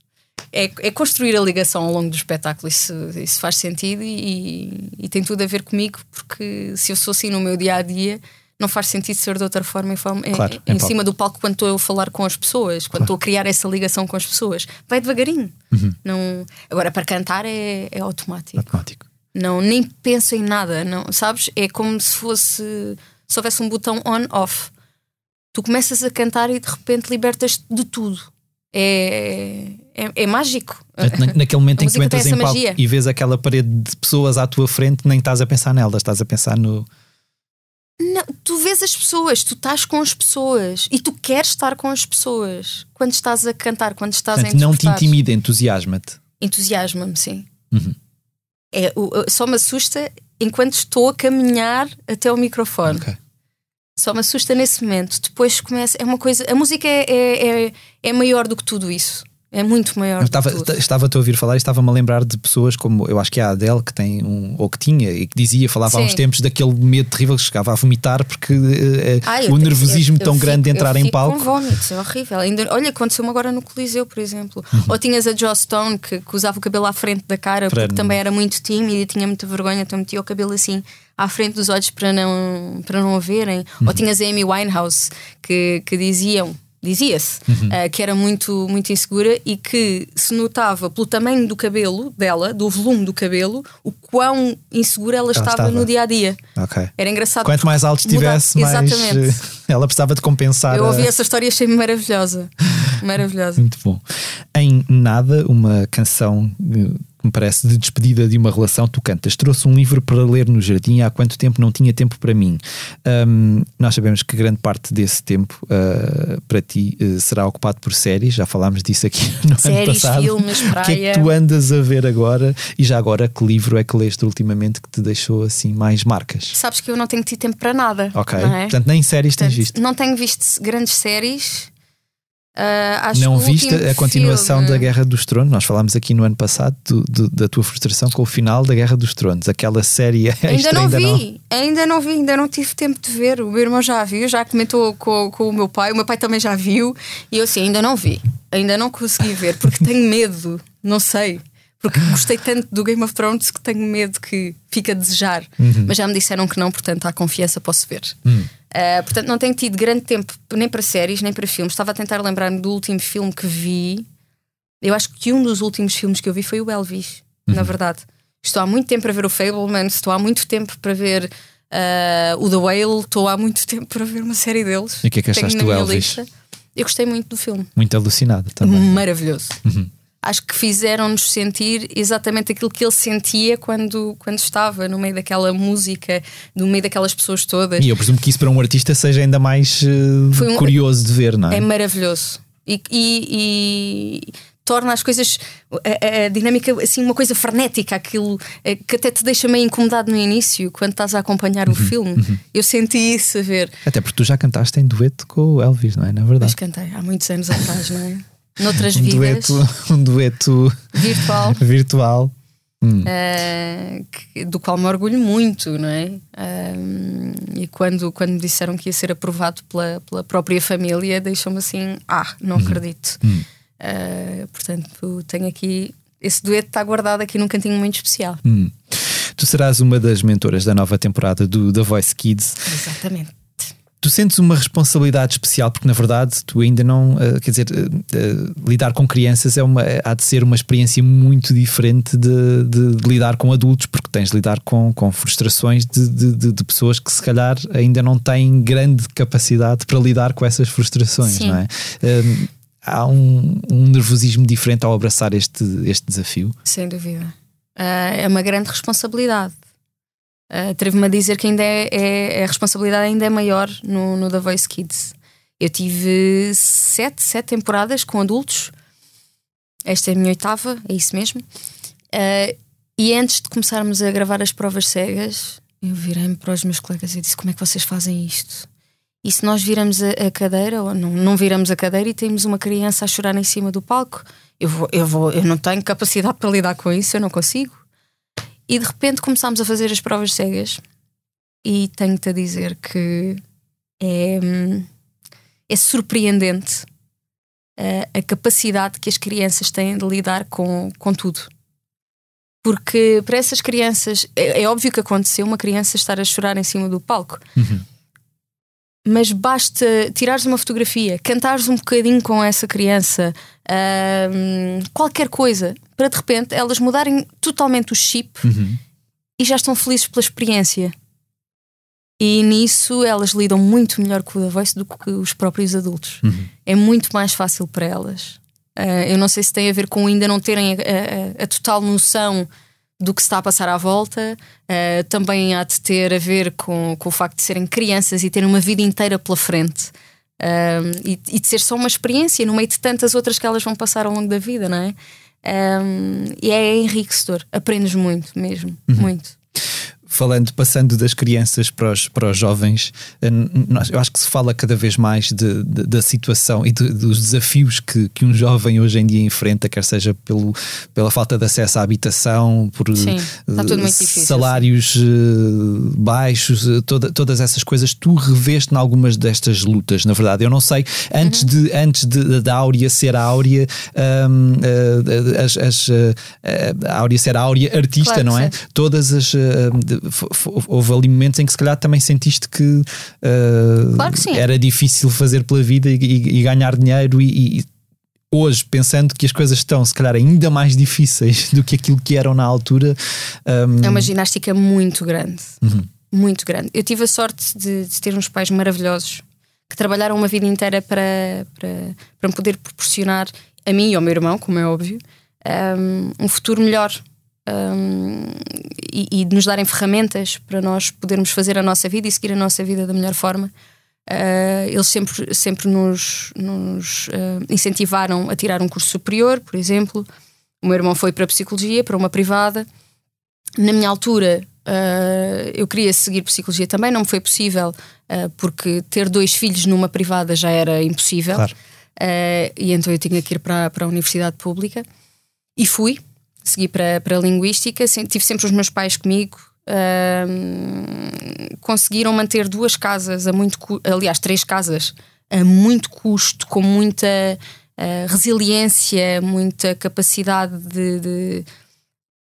D: É, é construir a ligação ao longo do espetáculo, isso, isso faz sentido e, e tem tudo a ver comigo, porque se eu sou assim no meu dia a dia, não faz sentido ser de outra forma em, em-
A: Claro,
D: em
A: em palco.
D: cima do palco quando estou a falar com as pessoas, quando estou a criar essa ligação com as pessoas. Vai devagarinho.
A: Uhum.
D: Não, agora, para cantar é, é automático.
A: Automático.
D: Não, nem penso em nada, não, sabes? É como se fosse se houvesse um botão on-off. Tu começas a cantar e de repente libertas de tudo. É, é, é mágico.
A: Na- naquele momento
D: A
A: em que tu entras em palco
D: magia.
A: e vês aquela parede de pessoas à tua frente, nem estás a pensar nelas, estás a pensar no.
D: Não, tu vês as pessoas, tu estás com as pessoas e tu queres estar com as pessoas quando estás a cantar, quando estás a
A: Portanto, não te intimida, entusiasma-te.
D: Entusiasma-me, sim.
A: Uhum.
D: É, só me assusta enquanto estou a caminhar até o microfone.
A: Ok.
D: Só me assusta nesse momento. Depois começa. É uma coisa. A música é, é, é, é maior do que tudo isso. É muito maior
A: Eu estava, estava-te a ouvir falar e estava-me a lembrar de pessoas como eu acho que é a Adele que tem um, ou que tinha e que dizia, falava há
D: Sim.
A: uns tempos daquele medo terrível que chegava a vomitar porque
D: Ah, eu
A: o nervosismo
D: eu- eu
A: tão
D: fico-
A: grande de entrar em palco.
D: Com vómitos, é horrível. Ainda, olha, aconteceu-me agora no Coliseu, por exemplo.
A: Uhum.
D: Ou tinhas a Joss Stone que, que usava o cabelo à frente da cara
A: Para-
D: porque também era muito tímida e tinha muita vergonha, então metia o cabelo assim à frente dos olhos para não, para não a verem.
A: Uhum.
D: Ou tinhas a Amy Winehouse que, que diziam. Dizia-se
A: Uhum.
D: ah, que era muito, muito insegura e que se notava pelo tamanho do cabelo dela, do volume do cabelo, o quão insegura ela, estava,
A: estava.
D: no dia a dia.
A: Ok.
D: Era engraçado.
A: Quanto mais alto estivesse, mais
D: Exatamente.
A: eh, ela precisava de compensar.
D: Eu
A: a-
D: ouvi essa história e achei-me maravilhosa. Maravilhosa.
A: Muito bom. Em Nada, uma canção eh, me parece de despedida de uma relação, tu cantas. Trouxe um livro para ler no jardim há quanto tempo não tinha tempo para mim. Ahm, nós sabemos que grande parte desse tempo ah, para ti eh, será ocupado por séries, já falámos disso aqui no ano
D: Séries,
A: passado.
D: filmes,
A: O que é
D: praia.
A: que tu andas a ver agora? E já agora, que livro é que leste ultimamente que te deixou assim mais marcas?
D: Sabes que eu não tenho tido tempo para nada.
A: Ok.
D: É?
A: Portanto, nem séries tens
D: Portanto,
A: visto.
D: não tenho visto grandes séries. Uh,
A: não viste a continuação
D: filme...
A: da Guerra dos Tronos? Nós falámos aqui no ano passado do, do, da tua frustração com o final da Guerra dos Tronos, aquela série
D: ainda não ainda vi, não... ainda não vi, ainda não tive tempo de ver. O meu irmão já viu, já comentou com, com o meu pai, o meu pai também já viu, e eu assim, ainda não vi, ainda não consegui ver, porque tenho medo, não sei. Porque gostei tanto do Game of Thrones que tenho medo que fique a desejar. Uhum. Mas já me disseram que não, portanto, há confiança, posso ver. Uhum. Uh, portanto, não tenho tido grande tempo nem para séries, nem para filmes. Estava a tentar lembrar-me do último filme que vi. Eu acho que um dos últimos filmes que eu vi foi o Elvis, uhum. na verdade. Estou há muito tempo para ver o Fableman, estou há muito tempo para ver uh, o The Whale, estou há muito tempo para ver uma série deles.
A: E o que é que achaste do Elvis? Lista.
D: Eu gostei muito do filme.
A: Muito alucinado também.
D: Maravilhoso. Uhum acho que fizeram-nos sentir exatamente aquilo que ele sentia quando, quando estava no meio daquela música, no meio daquelas pessoas todas.
A: E eu presumo que isso para um artista seja ainda mais uh, um, curioso de ver, não é?
D: É maravilhoso. E, e, e torna as coisas, a, a, dinâmica, assim, uma coisa frenética, aquilo eh, que até te deixa meio incomodado no início, quando estás a acompanhar uhum, o filme. Uhum. Eu senti isso a ver.
A: Até porque tu já cantaste em dueto com o Elvis, não é? Na verdade.
D: Mas cantei há muitos anos atrás, não é? Noutras
A: um
D: vidas.
A: Dueto, um dueto
D: virtual.
A: virtual.
D: Hum. Uh, que, do qual me orgulho muito, não é? Uh, e quando, quando me disseram que ia ser aprovado pela, pela própria família, deixou-me assim: ah, não hum. acredito. Hum. Uh, portanto, tenho aqui. Esse dueto está guardado aqui num cantinho muito especial.
A: Tu serás uma das mentoras da nova temporada do The Voice Kids.
D: Exatamente.
A: Tu sentes uma responsabilidade especial, porque na verdade tu ainda não, uh, quer dizer, uh, uh, lidar com crianças é uma, há de ser uma experiência muito diferente de, de, de lidar com adultos, porque tens de lidar com, com frustrações de, de, pessoas que se calhar ainda não têm grande capacidade para lidar com essas frustrações, Sim. não é? há um, um, nervosismo diferente ao abraçar este, este desafio?
D: Sem dúvida. é uma grande responsabilidade Uh, Atrevo-me a dizer que ainda é, é, a responsabilidade ainda é maior no, no The Voice Kids. Eu tive sete, sete temporadas com adultos. Esta é a minha oitava, é isso mesmo. Uh, e antes de começarmos a gravar as provas cegas, eu virei-me para os meus colegas e disse: Como é que vocês fazem isto? E se nós viramos a, a, cadeira, ou não, não viramos a cadeira e temos uma criança a chorar em cima do palco, eu, vou, eu, vou, eu não tenho capacidade para lidar com isso, eu não consigo. E de repente começámos a fazer as provas cegas e tenho-te a dizer que é, é surpreendente a, a, capacidade que as crianças têm de lidar com, com tudo. Porque para essas crianças, é, é óbvio que aconteceu uma criança estar a chorar em cima do palco. Uhum mas basta tirares uma fotografia, cantares um bocadinho com essa criança, qualquer coisa, para de repente elas mudarem totalmente o chip uhum. e já estão felizes pela experiência. E nisso elas lidam muito melhor com o The Voice do que os próprios adultos. Uhum. É muito mais fácil para elas. Uh, eu não sei se tem a ver com ainda não terem a, a, a total noção do que se está a passar à volta, uh, também há de ter a ver com, com o facto de serem crianças e terem uma vida inteira pela frente. Um, e, e, de ser só uma experiência no meio de tantas outras que elas vão passar ao longo da vida, não é? Um, e é enriquecedor, aprendes muito mesmo, uhum. muito
A: falando, passando das crianças para os, para os jovens, eh, eu acho que se fala cada vez mais de, de, da situação e de, dos desafios que, que um jovem hoje em dia enfrenta, quer seja pelo, pela falta de acesso à habitação, por
D: Sim, difícil,
A: salários assim. baixos, toda, todas essas coisas. Tu reveste em algumas destas lutas, na verdade. Eu não sei, antes, uhum. de, antes de, da Áurea ser a Áurea, um, as, as, a Áurea ser a Áurea artista, claro não é? Sim. Todas as houve ali momentos em que se calhar também sentiste que, uh,
D: claro que
A: era difícil fazer pela vida e, e, e ganhar dinheiro e, e, hoje, pensando que as coisas estão se calhar ainda mais difíceis do que aquilo que eram na altura.
D: Um... É uma ginástica muito grande. Uhum. Muito grande. Eu tive a sorte de, de, ter uns pais maravilhosos que trabalharam uma vida inteira para, para, para me poder proporcionar a mim e ao meu irmão, como é óbvio, um, um futuro melhor um, e, e nos darem ferramentas para nós podermos fazer a nossa vida e seguir a nossa vida da melhor forma. Uh, eles sempre, sempre nos, nos uh, incentivaram a tirar um curso superior, por exemplo. O meu irmão foi para a psicologia, para uma privada. Na minha altura, uh, eu queria seguir psicologia também, não me foi possível, porque ter dois filhos numa privada já era impossível. Claro. Uh, e então eu tinha que ir para, para a universidade pública e fui, segui para, para a linguística, tive sempre os meus pais comigo. Conseguiram manter duas casas a muito aliás, três casas a muito custo, com muita uh, resiliência, muita capacidade de, de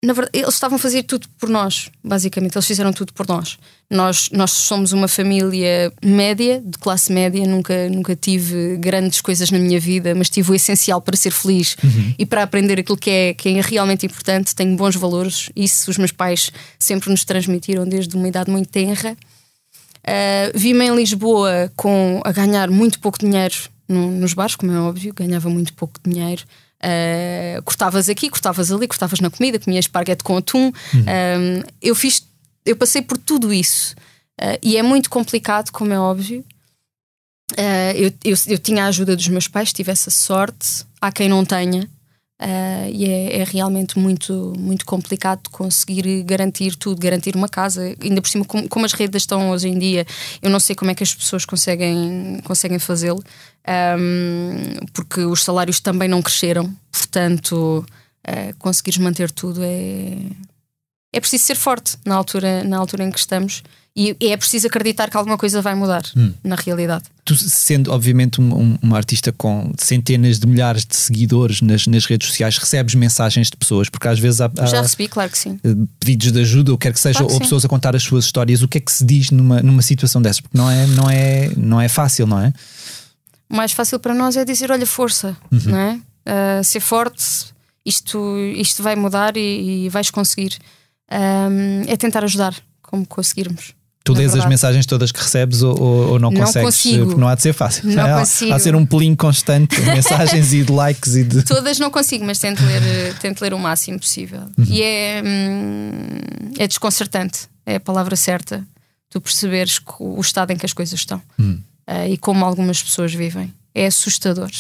D: na verdade, eles estavam a fazer tudo por nós, basicamente. Eles fizeram tudo por nós. Nós, nós somos uma família média, de classe média. Nunca, nunca tive grandes coisas na minha vida, mas tive o essencial para ser feliz uhum. e para aprender aquilo que é, que é realmente importante. Tenho bons valores. Isso os meus pais sempre nos transmitiram desde uma idade muito tenra. Uh, Vi-me em Lisboa com, a ganhar muito pouco dinheiro no, nos bares, como é óbvio, ganhava muito pouco dinheiro. Uh, cortavas aqui, cortavas ali, cortavas na comida, comias esparguete com atum. Uhum. Uh, eu fiz, eu passei por tudo isso. Uh, e é muito complicado, como é óbvio. Eu, eu, eu, tinha a ajuda dos meus pais, tive essa sorte. Há quem não tenha. Uh, e é, é, realmente muito, muito complicado conseguir garantir tudo, garantir uma casa, ainda por cima, como, como, as redes estão hoje em dia, eu não sei como é que as pessoas conseguem, conseguem fazê-lo, um, porque os salários também não cresceram, portanto, uh, conseguires manter tudo é. É preciso ser forte na altura, na altura em que estamos e é preciso acreditar que alguma coisa vai mudar hum. na realidade.
A: Tu, sendo obviamente um, uma artista com centenas de milhares de seguidores nas, nas redes sociais, recebes mensagens de pessoas, porque às vezes há, há
D: Já recebi, claro que sim.
A: Eh, pedidos de ajuda, ou quer que seja, claro que ou sim. pessoas a contar as suas histórias. O que é que se diz numa, numa situação dessas? Porque não é, não, é, não é fácil, não é?
D: O mais fácil para nós é dizer: olha, força, uhum. não é? Uh, ser forte, isto, isto vai mudar e, e vais conseguir. Um, é tentar ajudar como conseguirmos.
A: Tu lês as mensagens todas que recebes ou, ou não, não consegues?
D: Consigo.
A: Porque não há de ser fácil.
D: Não
A: há,
D: consigo.
A: Há de ser um pelinho constante de mensagens e de likes e de.
D: Todas não consigo, mas tento ler, tento ler o máximo possível. Uhum. E é, hum, é desconcertante, é a palavra certa. Tu perceberes o estado em que as coisas estão uhum. uh, e como algumas pessoas vivem. É assustador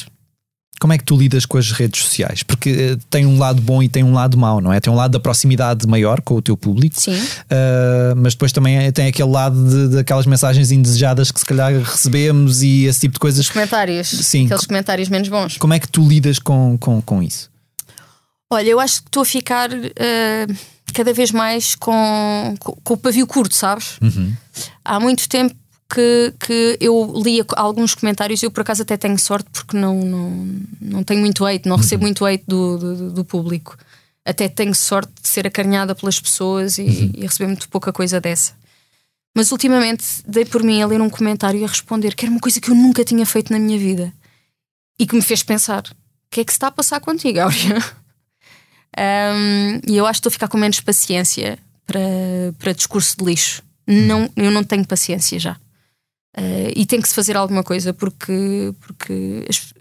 A: como é que tu lidas com as redes sociais? Porque uh, tem um lado bom e tem um lado mau, não é? Tem um lado da proximidade maior com o teu público,
D: Sim.
A: Uh, mas depois também tem aquele lado de, de, aquelas mensagens indesejadas que se calhar recebemos e esse tipo de coisas. Os
D: comentários. Sim. Aqueles comentários menos bons.
A: Como é que tu lidas com, com, com isso?
D: Olha, eu acho que estou a ficar uh, cada vez mais com, com, com, o pavio curto, sabes? Uhum. Há muito tempo que, que eu li alguns comentários e eu por acaso até tenho sorte porque não, não, não tenho muito hate, não recebo uhum. muito hate do, do, do, público. Até tenho sorte de ser acarinhada pelas pessoas e, uhum. e receber muito pouca coisa dessa. Mas ultimamente dei por mim a ler um comentário e a responder que era uma coisa que eu nunca tinha feito na minha vida e que me fez pensar: o que é que se está a passar contigo, Áurea? um, e eu acho que estou a ficar com menos paciência para, para discurso de lixo. Não, eu não tenho paciência já. Uh, e tem que se fazer alguma coisa porque, porque as,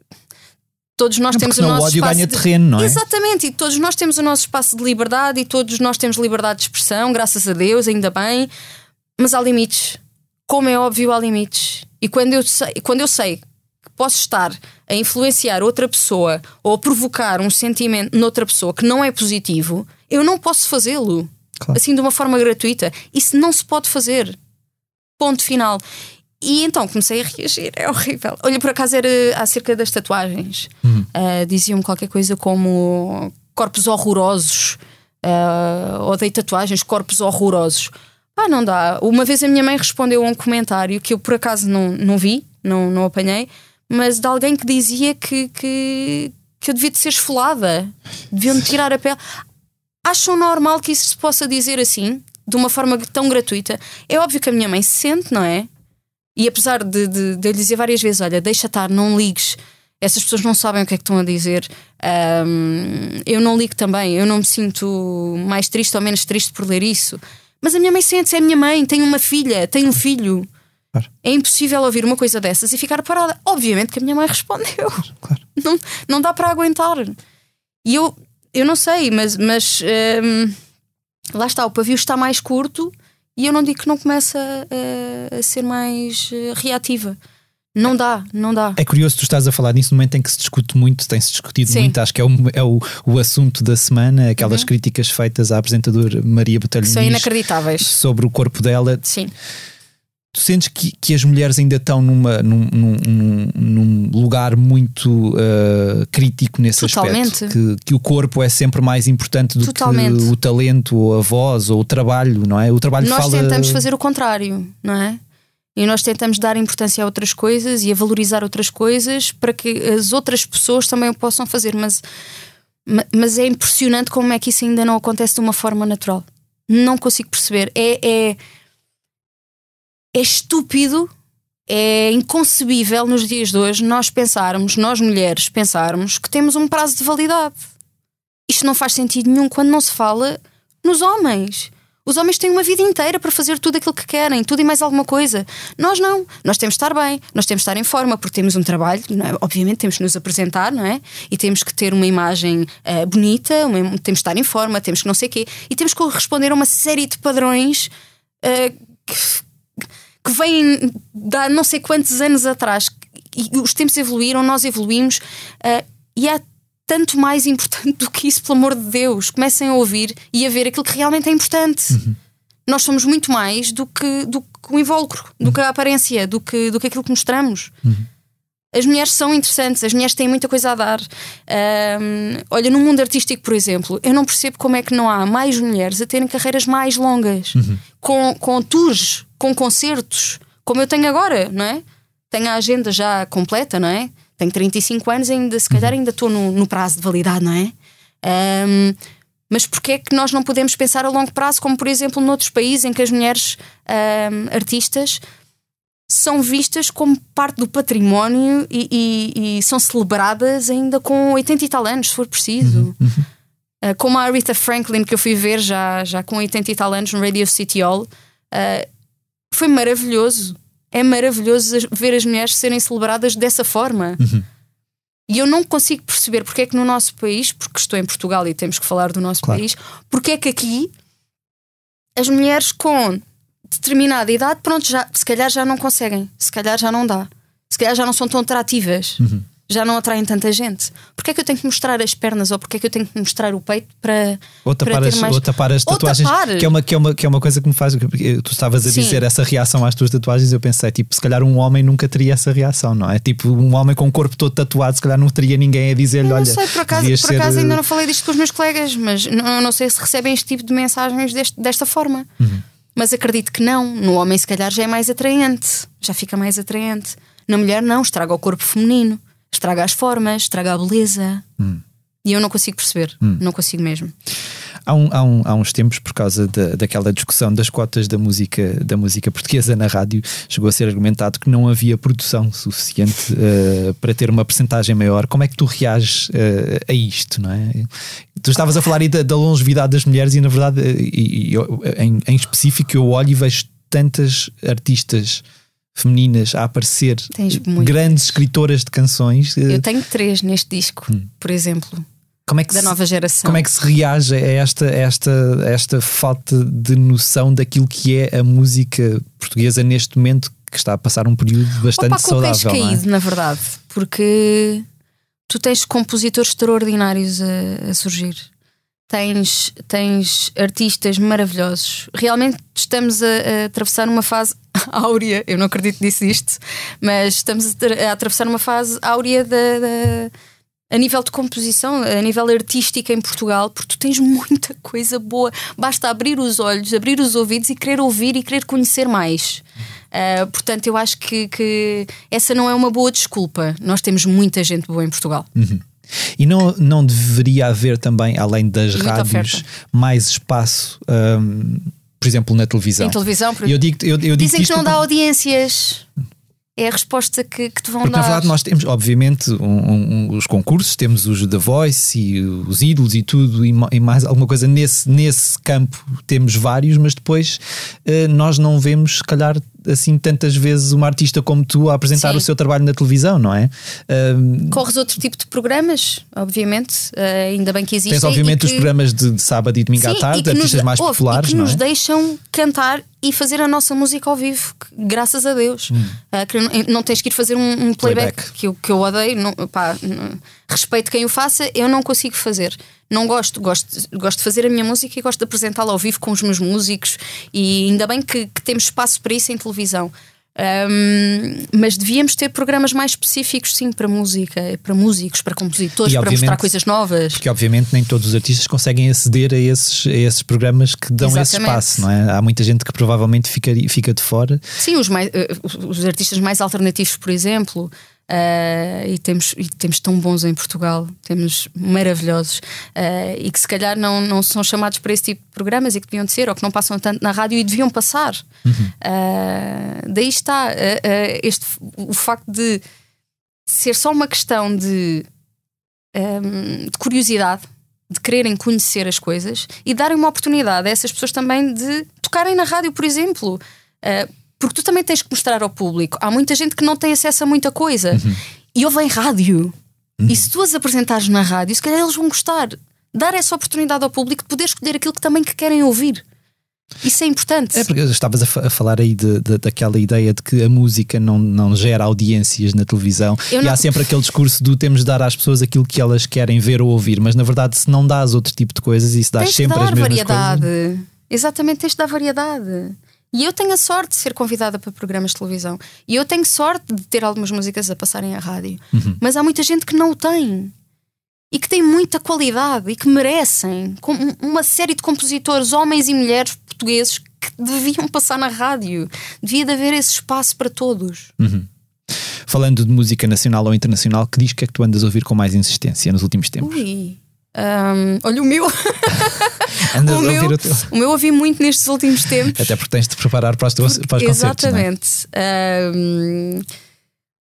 D: todos nós não, temos o nosso
A: o ódio
D: espaço
A: ganha
D: de...
A: terreno, não é?
D: Exatamente, e todos nós temos o nosso espaço de liberdade e todos nós temos liberdade de expressão, graças a Deus, ainda bem, mas há limites. Como é óbvio, há limites. E quando eu sei, quando eu sei que posso estar a influenciar outra pessoa ou a provocar um sentimento noutra pessoa que não é positivo, eu não posso fazê-lo. Claro. Assim de uma forma gratuita. Isso não se pode fazer. Ponto final. E então comecei a reagir, é horrível. Olha, por acaso era acerca das tatuagens. Uhum. Uh, Diziam-me qualquer coisa como corpos horrorosos. Uh, ou dei tatuagens, corpos horrorosos. Ah, não dá. Uma vez a minha mãe respondeu a um comentário que eu por acaso não, não vi, não, não apanhei, mas de alguém que dizia que, que, que eu devia de ser esfolada, deviam-me tirar a pele. Acham normal que isso se possa dizer assim, de uma forma tão gratuita? É óbvio que a minha mãe se sente, não é? E apesar de, de, de eu lhe dizer várias vezes: olha, deixa estar, não ligues, essas pessoas não sabem o que é que estão a dizer. Um, eu não ligo também, eu não me sinto mais triste ou menos triste por ler isso. Mas a minha mãe sente-se, é a minha mãe, tem uma filha, tem um filho. Claro. É impossível ouvir uma coisa dessas e ficar parada. Obviamente que a minha mãe respondeu. Claro. Não, não dá para aguentar. E eu, eu não sei, mas, mas um, lá está, o pavio está mais curto e eu não digo que não começa a, a ser mais eh, reativa. Não dá, não dá.
A: É curioso tu estás a falar nisso no momento em que se discute muito, tem-se discutido Sim. muito, acho que é o, é o, o assunto da semana, aquelas uhum. críticas feitas à apresentadora Maria Botelho
D: São inacreditáveis.
A: Sobre o corpo dela.
D: Sim.
A: Tu sentes que, que as mulheres ainda estão numa, num, num, num lugar muito uh, crítico nesse
D: Totalmente.
A: aspecto. Que, que o corpo é sempre mais importante do
D: Totalmente.
A: que o talento, ou a voz, ou o trabalho, não é? O trabalho
D: Nós
A: fala...
D: tentamos fazer o contrário, não é? E nós tentamos dar importância a outras coisas e a valorizar outras coisas para que as outras pessoas também o possam fazer. Mas, ma- mas é impressionante como é que isso ainda não acontece de uma forma natural. Não consigo perceber. É, é, é estúpido, é inconcebível nos dias de hoje nós pensarmos, nós mulheres pensarmos que temos um prazo de validade. Isto não faz sentido nenhum quando não se fala nos homens. Os homens têm uma vida inteira para fazer tudo aquilo que querem, tudo e mais alguma coisa. Nós não. Nós temos de estar bem, nós temos de estar em forma, porque temos um trabalho, é? obviamente temos que nos apresentar, não é? E temos que ter uma imagem eh, bonita, uma- temos de estar em forma, temos que não sei o quê, e temos que corresponder a uma série de padrões eh, que, que vêm de não sei quantos anos atrás. E os tempos evoluíram, nós evoluímos, eh, e há tanto mais importante do que isso, pelo amor de Deus. Comecem a ouvir e a ver aquilo que realmente é importante. Nós somos muito mais do que, do que o invólucro, do que a aparência, do que, do que aquilo que mostramos. As mulheres são interessantes, as mulheres têm muita coisa a dar. Ahm, olha, no mundo artístico, por exemplo, eu não percebo como é que não há mais mulheres a terem carreiras mais longas, com, com tours, com concertos, como eu tenho agora, não é? Tenho a agenda já completa, não é? Tenho 35 anos, ainda, se calhar ainda estou no, no prazo de validade, não é? Ahm, mas porquê é que nós não podemos pensar a longo prazo, como por exemplo noutros países em que as mulheres ahm, artistas são vistas como parte do património e, e- e são celebradas ainda com 80 e tal anos, se for preciso. Uh, como a Aretha Franklin, que eu fui ver já, já com 80 e tal anos no Radio City Hall, uh, foi maravilhoso. É maravilhoso ver as mulheres serem celebradas dessa forma. E eu não consigo perceber porque é que no nosso país, porque estou em Portugal e temos que falar do nosso
A: Claro.
D: país, porque é que aqui as mulheres com determinada idade, pronto, já, se calhar já não conseguem, se calhar já não dá, se calhar já não são tão atrativas, já não atraem tanta gente. Porquê é que eu tenho que mostrar as pernas ou porquê é que eu tenho que mostrar o peito para,
A: Ou
D: para
A: tapar,
D: ter
A: as,
D: mais.
A: ou tapar as tatuagens,
D: tapar.
A: que é, uma, que, é uma, que é uma coisa que me faz. Tu estavas a
D: Sim.
A: dizer essa reação às tuas tatuagens, eu pensei, tipo, se calhar um homem nunca teria essa reação, não é? Tipo, um homem com o corpo todo tatuado, se calhar não teria ninguém a dizer-lhe: olha.
D: não sei, por acaso, por
A: ser,
D: acaso ainda
A: eh,
D: não falei disto com os meus colegas, mas não, não sei se recebem este tipo de mensagens deste- desta forma.
A: Uhum.
D: Mas acredito que não. No homem, se calhar, já é mais atraente, já fica mais atraente. Na mulher, não, estraga o corpo feminino, estraga as formas, estraga a beleza.
A: Hum.
D: E eu não consigo perceber, não consigo mesmo.
A: Há, um- há um- há uns tempos, por causa da, daquela discussão das cotas da música, da música portuguesa na rádio, chegou a ser argumentado que não havia produção suficiente eh, para ter uma percentagem maior. Como é que tu reages eh, a isto, não é? Tu estavas a falar aí da, da longevidade das mulheres e, na verdade, eh, e- e eu, em, em específico, eu olho e vejo tantas artistas femininas a aparecer, grandes escritoras de canções.
D: Eu tenho três neste disco,
A: Hum.
D: por exemplo,
A: como é que
D: da
A: se-
D: nova geração.
A: Como é que se reage a esta, esta, esta falta de noção daquilo que é a música portuguesa neste momento que está a passar um período bastante
D: Opa,
A: saudável? não é?
D: caído, na verdade, porque tu tens compositores extraordinários a, a surgir. Tens, tens artistas maravilhosos. Realmente estamos a, a atravessar uma fase áurea. Eu não acredito nisso isto, mas estamos a, a atravessar uma fase áurea da, da- a nível de composição, a nível artístico em Portugal, porque tu tens muita coisa boa. Basta abrir os olhos, abrir os ouvidos e querer ouvir e querer conhecer mais. Uh, portanto, eu acho que, que essa não é uma boa desculpa. Nós temos muita gente boa em Portugal.
A: E não, não deveria haver também, além das
D: Muita
A: rádios,
D: oferta.
A: mais espaço, hum, por exemplo, na televisão?
D: Em televisão, por-
A: eu digo, eu, eu digo
D: dizem que não dá audiências. É a resposta que, que te vão
A: Porque
D: dar.
A: na verdade nós temos, obviamente, um- um- os concursos, temos os The Voice e os ídolos e tudo, e, e mais alguma coisa nesse, nesse campo temos vários, mas depois eh, nós não vemos, se calhar, assim tantas vezes uma artista como tu a apresentar
D: Sim.
A: o seu trabalho na televisão, não é? Ahm,
D: Corres outro tipo de programas, obviamente. uh, ainda bem que existem.
A: tens, obviamente,
D: e
A: os programas de, de sábado e domingo à
D: Sim,
A: tarde,
D: e que
A: artistas
D: nos,
A: mais
D: ouve,
A: populares,
D: que
A: não
D: nos
A: é?
D: deixam cantar e fazer a nossa música ao vivo, que- graças a Deus. Ah, que não, tens que ir fazer um, um playback,
A: Hum. Playback.
D: Que, eu, que eu odeio. Não, pá, não- respeito quem o faça, eu não consigo fazer. Não gosto, gosto, gosto de fazer a minha música e gosto de apresentá-la ao vivo com os meus músicos, e ainda bem que, que temos espaço para isso em televisão. Um, mas devíamos ter programas mais específicos, sim, para música, para músicos, para compositores,
A: E,
D: para mostrar coisas novas.
A: Porque, obviamente, nem todos os artistas conseguem aceder a esses, a esses programas que dão esse
D: Exatamente.
A: espaço, não é? Há muita gente que provavelmente fica, fica de fora.
D: Sim, os, mais, eh, os artistas mais alternativos, por exemplo, eh, e, temos, e temos tão bons em Portugal, temos maravilhosos, eh, e que se calhar não, não são chamados para esse tipo de programas e que deviam de ser, ou que não passam tanto na rádio e deviam passar. Eh, daí está este, o facto de ser só uma questão de, ehm, de curiosidade. De quererem conhecer as coisas e darem uma oportunidade a essas pessoas também de tocarem na rádio, por exemplo. Uh, porque tu também tens que mostrar ao público. Há muita gente que não tem acesso a muita coisa e ouve em rádio. E se tu as apresentares na rádio, se calhar eles vão gostar. Dar essa oportunidade ao público de poder escolher aquilo que também que querem ouvir. Isso é importante.
A: É porque estavas a, a falar aí de, de- daquela ideia de que a música não, não gera audiências na televisão
D: Eu
A: e
D: não-
A: há sempre aquele discurso do temos de dar às pessoas aquilo que elas querem ver ou ouvir, mas na verdade, se não dás outro tipo de coisas e se dás
D: tens de
A: sempre as
D: dar
A: mesmas
D: variedade.
A: coisas.
D: Exatamente, tens de dar variedade. E eu tenho a sorte de ser convidada para programas de televisão. E eu tenho sorte de ter algumas músicas a passarem à rádio.
A: Uhum.
D: Mas há muita gente que não o tem. E que tem muita qualidade e que merecem. Com um- uma série de compositores, homens e mulheres portugueses, que deviam passar na rádio. Devia de haver esse espaço para todos.
A: Falando de música nacional ou internacional, que disco é que tu andas a ouvir com mais insistência nos últimos tempos?
D: Ui. Ahm, olha o meu.
A: Andas
D: o,
A: a
D: meu
A: ouvir o teu.
D: o meu ouvi muito nestes últimos tempos.
A: Até porque tens de preparar para os, teus, para os concertos. é?
D: Exatamente. Ahm,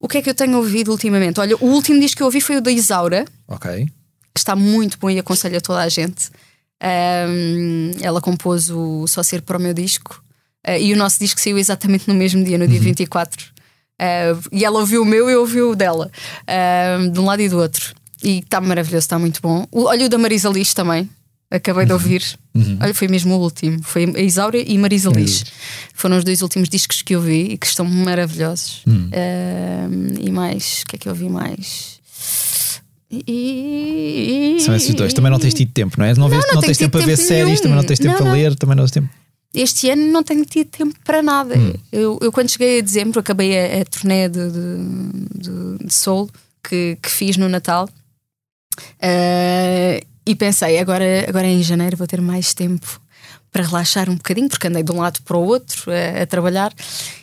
D: o que é que eu tenho ouvido ultimamente? Olha, o último disco que eu ouvi foi o da Isaura,
A: Ok.
D: que está muito bom e aconselho a toda a gente. Ahm, ela compôs o Só Ser para o meu disco ah, e o nosso disco saiu exatamente no mesmo dia, no dia 24. Ah, e ela ouviu o meu e eu ouvi o dela, ahm, de um lado e do outro. E está maravilhoso, está muito bom. O- olha o da Marisa Liz também. Acabei de ouvir. Olha, foi mesmo o último. Foi a Isaura e Marisa Liz. Foram os dois últimos discos que eu vi e que estão maravilhosos. Ahm, e mais, o que é que eu vi mais? E-
A: São esses dois. Também não tens tido tempo, não é? Não, vês-
D: não
A: não tens tempo a ver séries, também não tens tempo
D: Não,
A: a
D: não.
A: ler, também não tens tempo.
D: Este ano não tenho tido tempo para nada.
A: Hum.
D: Eu, eu, quando cheguei a dezembro, acabei a, a turnê de, de, de, de soul que, que fiz no Natal. Ah, e pensei, agora, agora em janeiro vou ter mais tempo para relaxar um bocadinho, porque andei de um lado para o outro a, a trabalhar.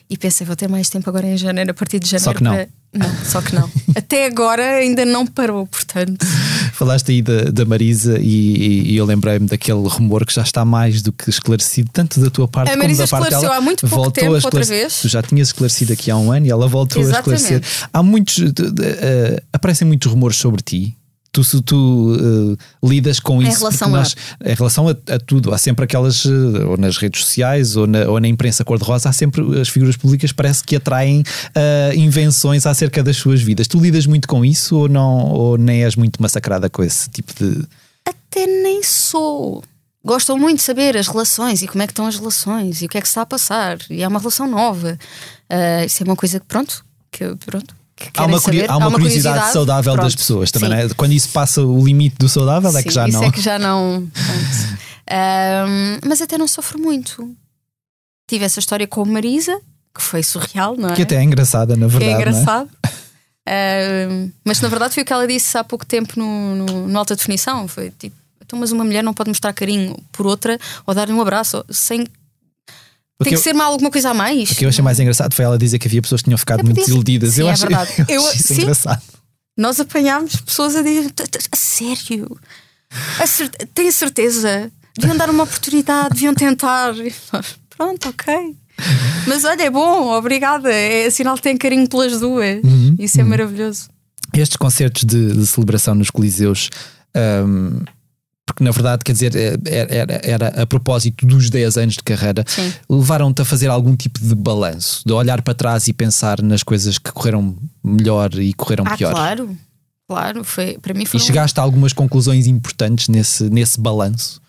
D: E pensei, vou ter mais tempo agora em janeiro, a partir de janeiro.
A: Só que não.
D: para- Não, só que não. Até agora ainda não parou, portanto.
A: Falaste aí da, da Marisa e, e eu lembrei-me daquele rumor que já está mais do que esclarecido, tanto da tua parte
D: A
A: como
D: Marisa
A: da parte
D: esclareceu
A: dela.
D: há muito pouco
A: voltou
D: tempo,
A: a
D: outra vez.
A: Tu já tinhas esclarecido aqui há um ano e ela voltou
D: Exatamente.
A: a esclarecer. Há muitos. de- de- eh, aparecem muitos rumores sobre ti. Tu, tu eh, lidas com
D: Em
A: isso
D: relação
A: porque
D: a?
A: nós- em relação a, a tudo, há sempre aquelas, eh, ou nas redes sociais ou na, ou na imprensa cor-de-rosa, há sempre as figuras públicas parece que atraem eh, invenções acerca das suas vidas. Tu lidas muito com isso ou não, ou nem és muito massacrada com esse tipo de.
D: Até nem sou. Gostam muito de saber as relações e como é que estão as relações e o que é que se está a passar. E é uma relação nova. Ah, isso é uma coisa que, pronto, que pronto. Que
A: Há uma,
D: saber.
A: há uma curiosidade, saudável das
D: pronto.
A: pessoas também,
D: Sim.
A: não é? Quando isso passa o limite do saudável, é que
D: Sim,
A: já
D: isso
A: não.
D: é que já não. Ahm, mas até não sofro muito. Tive essa história com a Marisa, que foi surreal, não é?
A: Que até é engraçada, na
D: Que
A: verdade.
D: é
A: não
D: engraçado. Ahm, mas na verdade foi o que ela disse há pouco tempo no, no, no alta definição. Foi tipo, então, mas uma mulher não pode mostrar carinho por outra ou dar-lhe um abraço sem. Tem
A: que eu-
D: ser mal alguma coisa a mais.
A: O que eu achei mais engraçado foi ela dizer que havia pessoas que tinham ficado
D: É,
A: muito desiludidas.
D: Sim,
A: eu
D: é
A: acho,
D: verdade.
A: eu
D: Eu- sim.
A: engraçado.
D: Nós apanhámos pessoas a dizer: "T- t- a sério? A cer tenho certeza? Deviam dar uma oportunidade, deviam tentar. Pronto, ok. Mas olha, é bom, obrigada. É sinal que tem carinho pelas duas.
A: Uhum,
D: Isso é maravilhoso.
A: Estes concertos de, de celebração nos Coliseus, hum, porque na verdade, quer dizer, é- era, era- a propósito dos 10 anos de carreira, levaram-te a fazer algum tipo de balanço, de olhar para trás e pensar nas coisas que correram melhor e correram
D: Ah,
A: pior.
D: claro. Claro, foi, para mim
A: E
D: foi. um-
A: chegaste a algumas conclusões importantes nesse, nesse balanço.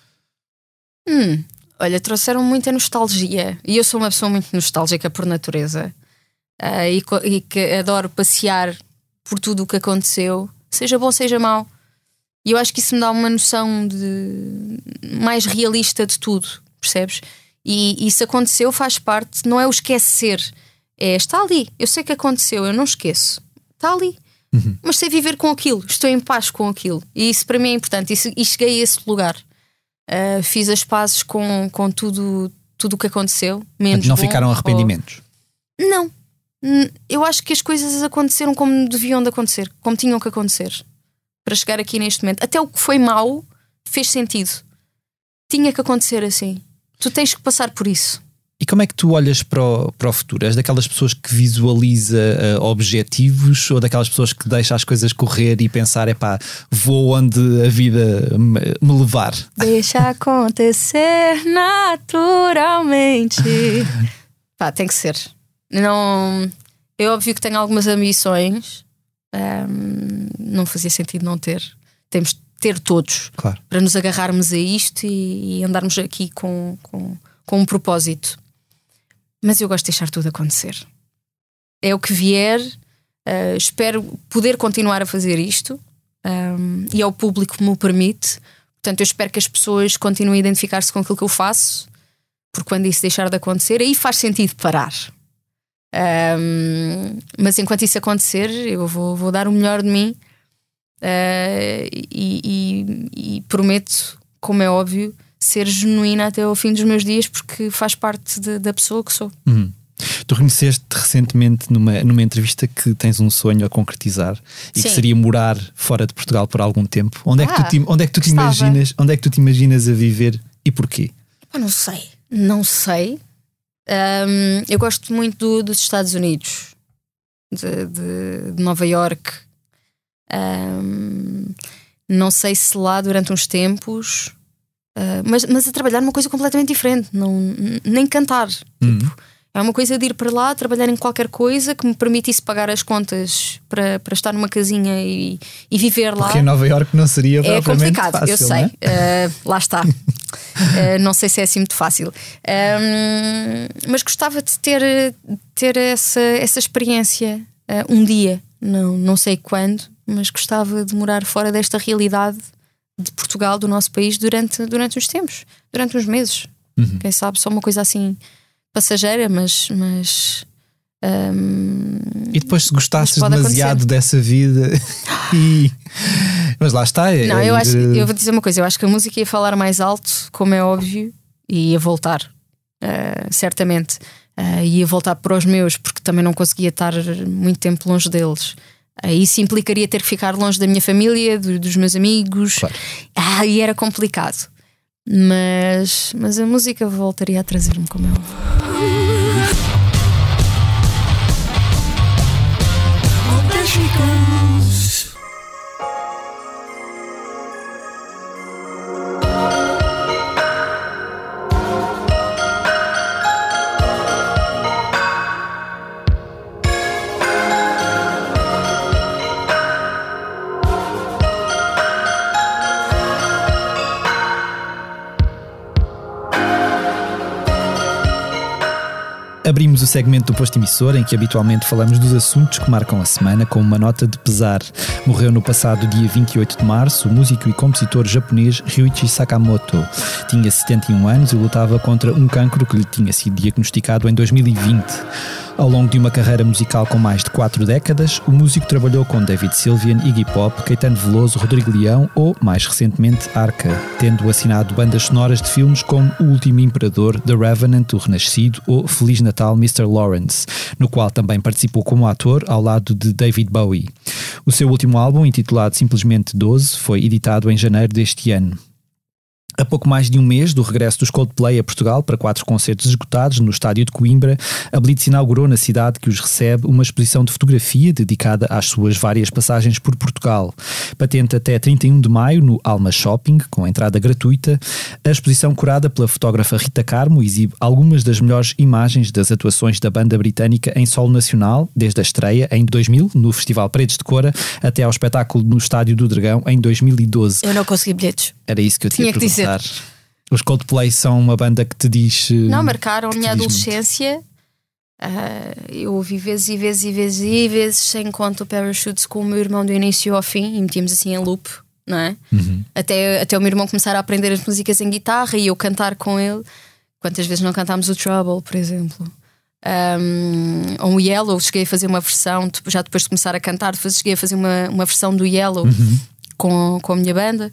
D: Hum, olha, trouxeram muita nostalgia. E eu sou uma pessoa muito nostálgica por natureza. Ah, e, e que adoro passear por tudo o que aconteceu, seja bom, seja mau. E eu acho que isso me dá uma noção de mais realista de tudo, percebes? E isso aconteceu, faz parte, não é o esquecer, É, está ali. Eu sei que aconteceu, eu não esqueço. Está ali. Uhum. Mas sei viver com aquilo, estou em paz com aquilo. E isso para mim é importante. E, e cheguei a esse lugar. Uh, fiz as pazes com, com tudo tudo o que aconteceu. Menos
A: não
D: bom,
A: ficaram arrependimentos?
D: Ou... Não. Eu acho que as coisas aconteceram como deviam de acontecer, como tinham que acontecer. Para chegar aqui neste momento. Até o que foi mau fez sentido. Tinha que acontecer assim. Tu tens que passar por isso.
A: E como é que tu olhas para o, para o futuro? És daquelas pessoas que visualiza uh, objetivos ou daquelas pessoas que deixa as coisas correr e pensar, é pá, vou onde a vida me, me levar?
D: Deixa acontecer naturalmente. pá, tem que ser. Não, é óbvio que tenho algumas ambições, um, não fazia sentido não ter. Temos de ter todos
A: claro.
D: para nos agarrarmos a isto e, e andarmos aqui com, com, com um propósito mas eu gosto de deixar tudo acontecer. É o que vier, uh, espero poder continuar a fazer isto um, e é o público que me o permite. Portanto, eu espero que as pessoas continuem a identificar-se com aquilo que eu faço, porque quando isso deixar de acontecer, aí faz sentido parar. Um, mas enquanto isso acontecer, eu vou, vou dar o melhor de mim uh, e, e, e prometo, como é óbvio, ser genuína até ao fim dos meus dias, porque faz parte de, da pessoa que sou.
A: Uhum. Tu reconheceste recentemente numa, numa entrevista que tens um sonho a concretizar e Sim. que seria morar fora de Portugal por algum tempo. Onde é que tu te, onde é que tu te imaginas? Onde é que tu te imaginas a viver e porquê?
D: Eu não sei, não sei. Um, eu gosto muito do, dos Estados Unidos, de, de, de Nova York. Um, não sei se lá durante uns tempos Uh, mas, mas a trabalhar numa coisa completamente diferente, não, nem cantar. Uhum. Tipo, é uma coisa de ir para lá, trabalhar em qualquer coisa que me permitisse pagar as contas para, para estar numa casinha e, e viver lá.
A: Porque em Nova York não seria
D: É complicado,
A: fácil,
D: eu sei.
A: É?
D: Uh, lá está. uh, não sei se é assim muito fácil. mas gostava de ter, ter essa, essa experiência um dia. Não, não sei quando, mas gostava de morar fora desta realidade de Portugal, do nosso país, durante, durante uns tempos, durante uns meses. Uhum. Quem sabe, só uma coisa assim passageira, mas. mas um,
A: e depois, se gostasses demasiado acontecer. dessa vida e. Mas lá está.
D: É, Não, eu, acho, eu vou dizer uma coisa: eu acho que a música ia falar mais alto, como é óbvio, e ia voltar, uh, certamente. Uh, ia voltar para os meus, porque também não conseguia estar muito tempo longe deles. Isso implicaria ter que ficar longe da minha família, do, dos meus amigos. Claro. Ah, e era complicado. Mas, mas a música voltaria a trazer-me como eu.
A: Abrimos o segmento do posto emissor em que habitualmente falamos dos assuntos que marcam a semana com uma nota de pesar. Morreu no passado dia 28 de março o músico e compositor japonês Ryuichi Sakamoto. Tinha 71 anos e lutava contra um cancro que lhe tinha sido diagnosticado em 2020. Ao longo de uma carreira musical com mais de quatro décadas, o músico trabalhou com David Sylvian, Iggy Pop, Caetano Veloso, Rodrigo Leão ou, mais recentemente, Arca, tendo assinado bandas sonoras de filmes como O Último Imperador, The Revenant, O Renascido ou Feliz Natal, Mr. Lawrence, no qual também participou como ator ao lado de David Bowie. O seu último álbum, intitulado simplesmente 12, foi editado em janeiro deste ano. A pouco mais de um mês do regresso dos Coldplay a Portugal para quatro concertos esgotados no estádio de Coimbra, a Blitz inaugurou na cidade que os recebe uma exposição de fotografia dedicada às suas várias passagens por Portugal. Patente até 31 de maio no Alma Shopping, com entrada gratuita, a exposição curada pela fotógrafa Rita Carmo exibe algumas das melhores imagens das atuações da banda britânica em solo nacional, desde a estreia em 2000 no Festival Paredes de Cora até ao espetáculo no Estádio do Dragão em 2012.
D: Eu não consegui bilhetes.
A: Era isso que eu tinha
D: que dizer.
A: Os Coldplay são uma banda que te diz. Eh,
D: não, marcaram a minha adolescência. Uh, eu ouvi vezes e vezes e vezes e vezes sem conta o Parachutes com o meu irmão do início ao fim e metíamos assim em loop, não é? Uhum. Até, até o meu irmão começar a aprender as músicas em guitarra e eu cantar com ele. Quantas vezes não cantámos o Trouble, por exemplo? um, um Yellow, cheguei a fazer uma versão, já depois de começar a cantar, cheguei a fazer uma, uma versão do Yellow uhum. com, com a minha banda.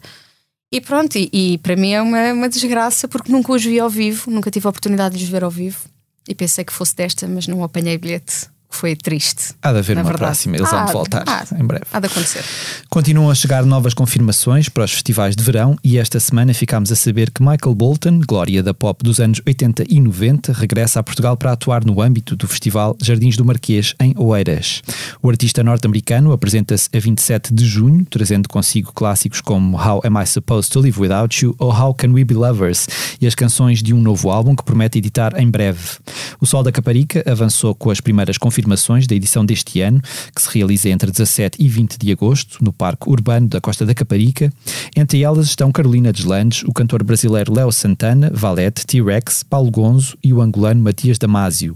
D: E pronto, e, e para mim é uma, uma desgraça porque nunca os vi ao vivo, nunca tive a oportunidade de os ver ao vivo. E pensei que fosse desta, mas não apanhei bilhete foi triste.
A: Há de haver uma verdade. próxima, eles há, vão voltar há, em breve.
D: Há de acontecer.
A: Continuam a chegar novas confirmações para os festivais de verão e esta semana ficámos a saber que Michael Bolton, glória da pop dos anos 80 e 90, regressa a Portugal para atuar no âmbito do Festival Jardins do Marquês, em Oeiras. O artista norte-americano apresenta-se a 27 de junho, trazendo consigo clássicos como How Am I Supposed to Live Without You ou How Can We Be Lovers e as canções de um novo álbum que promete editar em breve. O Sol da Caparica avançou com as primeiras confirmações confirmações da edição deste ano, que se realiza entre 17 e 20 de agosto, no Parque Urbano da Costa da Caparica. Entre elas estão Carolina Deslandes, o cantor brasileiro Léo Santana, Valete, T-Rex, Paulo Gonzo e o angolano Matias Damasio.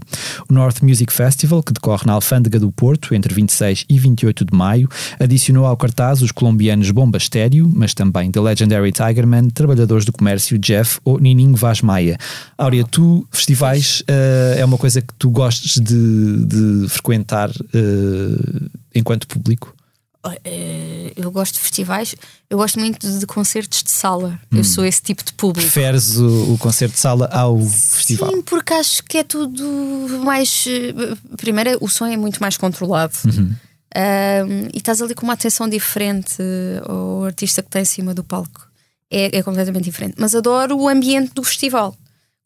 A: O North Music Festival, que decorre na Alfândega do Porto entre 26 e 28 de maio, adicionou ao cartaz os colombianos Bomba Estéreo, mas também The Legendary Tigerman, Trabalhadores do Comércio, Jeff ou Nininho Vaz Maia. Áurea, tu, festivais, uh, é uma coisa que tu gostes de, de frequentar uh, enquanto público?
D: Eh, eu gosto de festivais, eu gosto muito de concertos de sala. Hum. Eu sou esse tipo de público.
A: Preferes o, o, concerto de sala ao festival?
D: Sim, porque acho que é tudo mais. Eh, primeiro, o som é muito mais controlado. Uhum. Um, e estás ali com uma atenção diferente ao artista que está em cima do palco. É, é completamente diferente. Mas adoro o ambiente do festival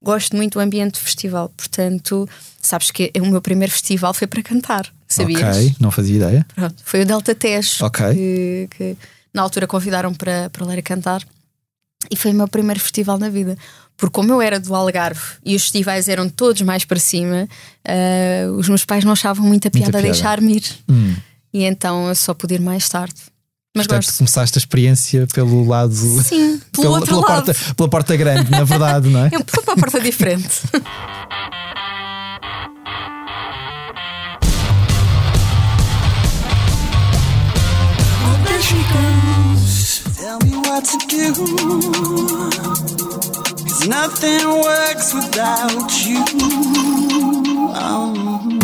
D: gosto muito do ambiente do festival, portanto, sabes que o meu primeiro festival foi para cantar, sabias?
A: Ok, não fazia ideia.
D: Pronto, foi o Delta Tejo okay. que, que, na altura convidaram para, para ler a cantar e foi o meu primeiro festival na vida. Porque como eu era do Algarve e os festivais eram todos mais para cima, uh, os meus pais não achavam muita piada, piada. deixar-me ir. Hum. E então eu só pude ir mais tarde.
A: Mas Portanto, gosto. começaste a experiência pelo lado.
D: Sim, pelo pela, outro
A: pela
D: lado.
A: Porta, pela porta grande, na verdade, não é?
D: Eu fui para a porta diferente. Tell me what to do. Cause nothing works without you. Oh.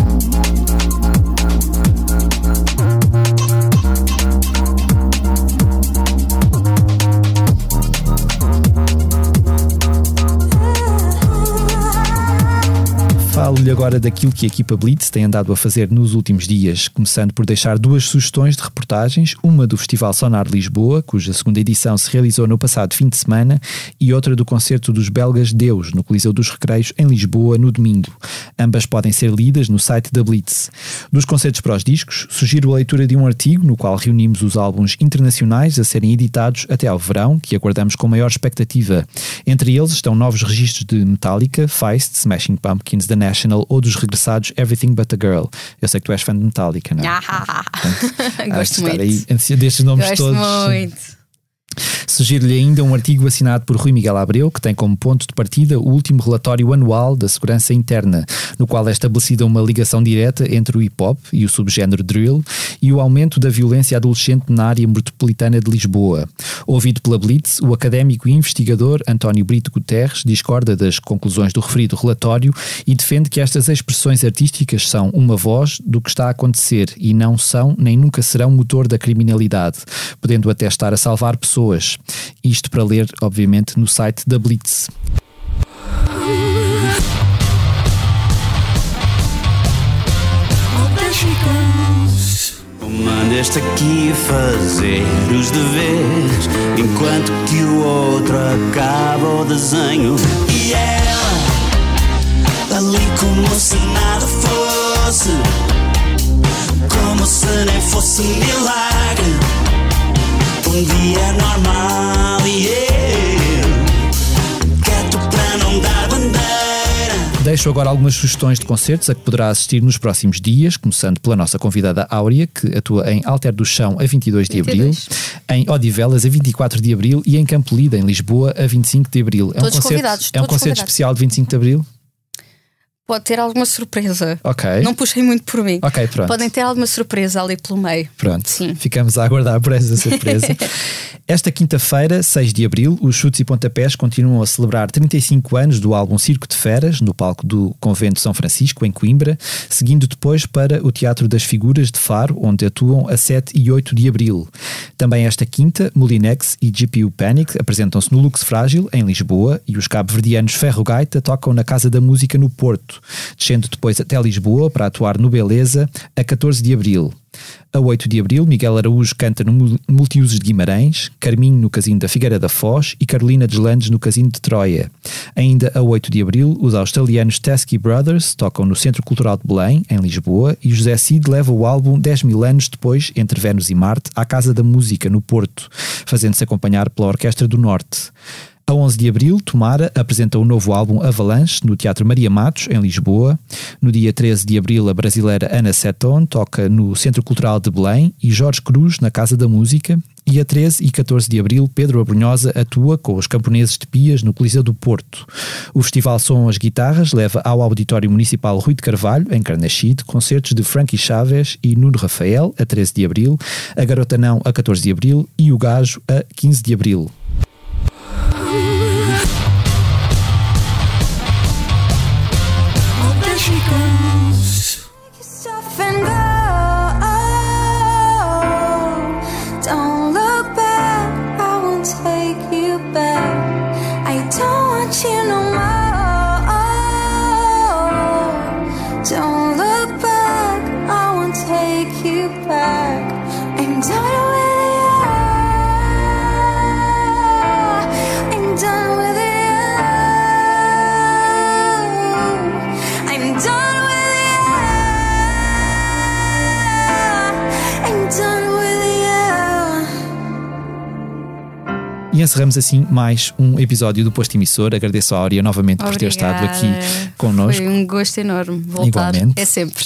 A: Falo-lhe agora daquilo que a equipa Blitz tem andado a fazer nos últimos dias, começando por deixar duas sugestões de reportagens, uma do Festival Sonar Lisboa, cuja segunda edição se realizou no passado fim de semana, e outra do concerto dos belgas Deus, no Coliseu dos Recreios, em Lisboa, no domingo. Ambas podem ser lidas no site da Blitz. Dos concertos para os discos, sugiro a leitura de um artigo no qual reunimos os álbuns internacionais a serem editados até ao verão, que aguardamos com maior expectativa. Entre eles estão novos registros de Metallica, Feist, Smashing Pumpkins, The National ou dos regressados Everything But a Girl. Eu sei que tu és fã de Metallica, não é?
D: Ah, Portanto, Gosto muito.
A: Aí, destes nomes
D: Gosto
A: todos.
D: Muito.
A: Sugiro-lhe ainda um artigo assinado por Rui Miguel Abreu, que tem como ponto de partida o último relatório anual da segurança interna, no qual é estabelecida uma ligação direta entre o hip-hop e o subgénero drill e o aumento da violência adolescente na área metropolitana de Lisboa. Ouvido pela Blitz, o académico e investigador António Brito Guterres discorda das conclusões do referido relatório e defende que estas expressões artísticas são uma voz do que está a acontecer e não são nem nunca serão motor da criminalidade, podendo até estar a salvar pessoas isto para ler, obviamente, no site da Blitz. Mandaste aqui fazer os deveres Enquanto que o outro acaba o desenho. E ela, ali como se nada fosse Como se nem fosse milagre um dia normal e eu quieto para não dar bandeira. Deixo agora algumas sugestões de concertos a que poderá assistir nos próximos dias, começando pela nossa convidada Áurea, que atua em Alter do Chão a 22 de 22. abril, em Odivelas a 24 de abril e em Campolida, em Lisboa, a 25 de abril.
D: É todos um concerto,
A: é um concerto especial de 25 de abril?
D: Pode ter alguma surpresa.
A: Ok.
D: Não puxei muito por mim.
A: Ok, pronto.
D: Podem ter alguma surpresa ali pelo meio.
A: Pronto,
D: Sim.
A: ficamos a aguardar por essa surpresa. Esta quinta-feira, 6 de abril, os Chutes e Pontapés continuam a celebrar 35 anos do álbum Circo de Feras, no palco do Convento São Francisco, em Coimbra, seguindo depois para o Teatro das Figuras de Faro, onde atuam a 7 e 8 de abril. Também esta quinta, Molinex e GPU Panic apresentam-se no Lux Frágil, em Lisboa, e os cabo-verdianos Ferro Gaita tocam na Casa da Música no Porto, descendo depois até Lisboa para atuar no Beleza a 14 de abril. A 8 de abril, Miguel Araújo canta no Multiusos de Guimarães, Carminho no Casino da Figueira da Foz e Carolina Deslandes no Casino de Troia. Ainda a 8 de abril, os australianos Teskey Brothers tocam no Centro Cultural de Belém, em Lisboa, e José Cid leva o álbum 10 mil anos depois, entre Vênus e Marte, à Casa da Música, no Porto, fazendo-se acompanhar pela Orquestra do Norte. A 11 de abril, Tomara apresenta o novo álbum Avalanche no Teatro Maria Matos, em Lisboa. No dia 13 de abril, a brasileira Ana Seton toca no Centro Cultural de Belém e Jorge Cruz na Casa da Música. E a 13 e 14 de abril, Pedro Abrunhosa atua com os camponeses de Pias no Coliseu do Porto. O Festival Som as Guitarras leva ao Auditório Municipal Rui de Carvalho, em Carnaxide, concertos de Frankie Chaves e Nuno Rafael, a 13 de abril, a Garota Não, a 14 de abril e o Gajo, a 15 de abril.
B: Yeah.
A: E encerramos assim mais um episódio do Posto Emissor. Agradeço a Áurea novamente por ter estado aqui
D: Obrigada.
A: connosco.
D: Foi um gosto enorme voltar.
A: Igualmente.
D: É sempre.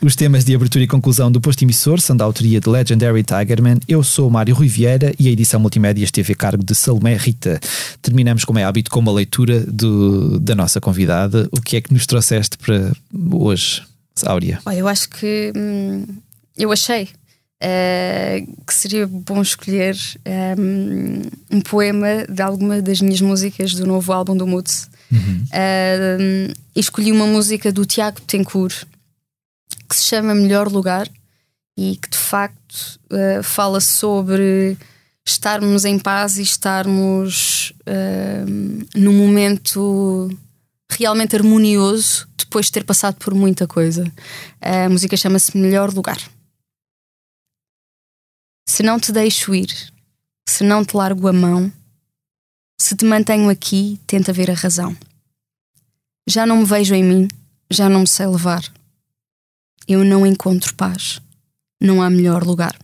A: Os temas de abertura e conclusão do Posto Emissor são da autoria de Legendary Tigerman. Eu sou o Mário Rui Vieira e a edição multimédia esteve a cargo de Salomé Rita. Terminamos, como é hábito, com uma leitura do- da nossa convidada. O que é que nos trouxeste para hoje, Áurea?
D: Olha, eu acho que hum, eu achei eh, que seria bom escolher hum, um poema de alguma das minhas músicas do novo álbum do Moods. Eh, hum, e escolhi uma música do Tiago Tencourt que se chama Melhor Lugar e que de facto eh, fala sobre estarmos em paz e estarmos hum, num momento realmente harmonioso depois de ter passado por muita coisa. A música chama-se Melhor Lugar. Se não te deixo ir, se não te largo a mão, se te mantenho aqui, tenta ver a razão. Já não me vejo em mim, já não me sei levar. Eu não encontro paz, não há melhor lugar.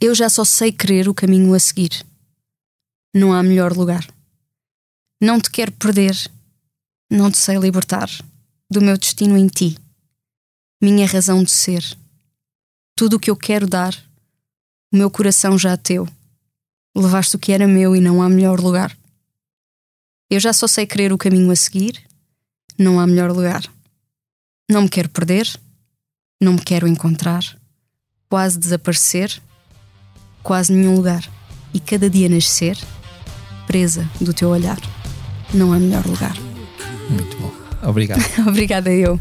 D: Eu já só sei querer o caminho a seguir. Não há melhor lugar. Não te quero perder, não te sei libertar do meu destino em ti, minha razão de ser. Tudo o que eu quero dar, o meu coração já teu. Levaste o que era meu e não há melhor lugar. Eu já só sei querer o caminho a seguir, não há melhor lugar. Não me quero perder, não me quero encontrar, quase desaparecer, quase nenhum lugar. E cada dia nascer, presa do teu olhar. Não há melhor lugar.
A: Muito bom. Obrigado.
D: Obrigada, eu.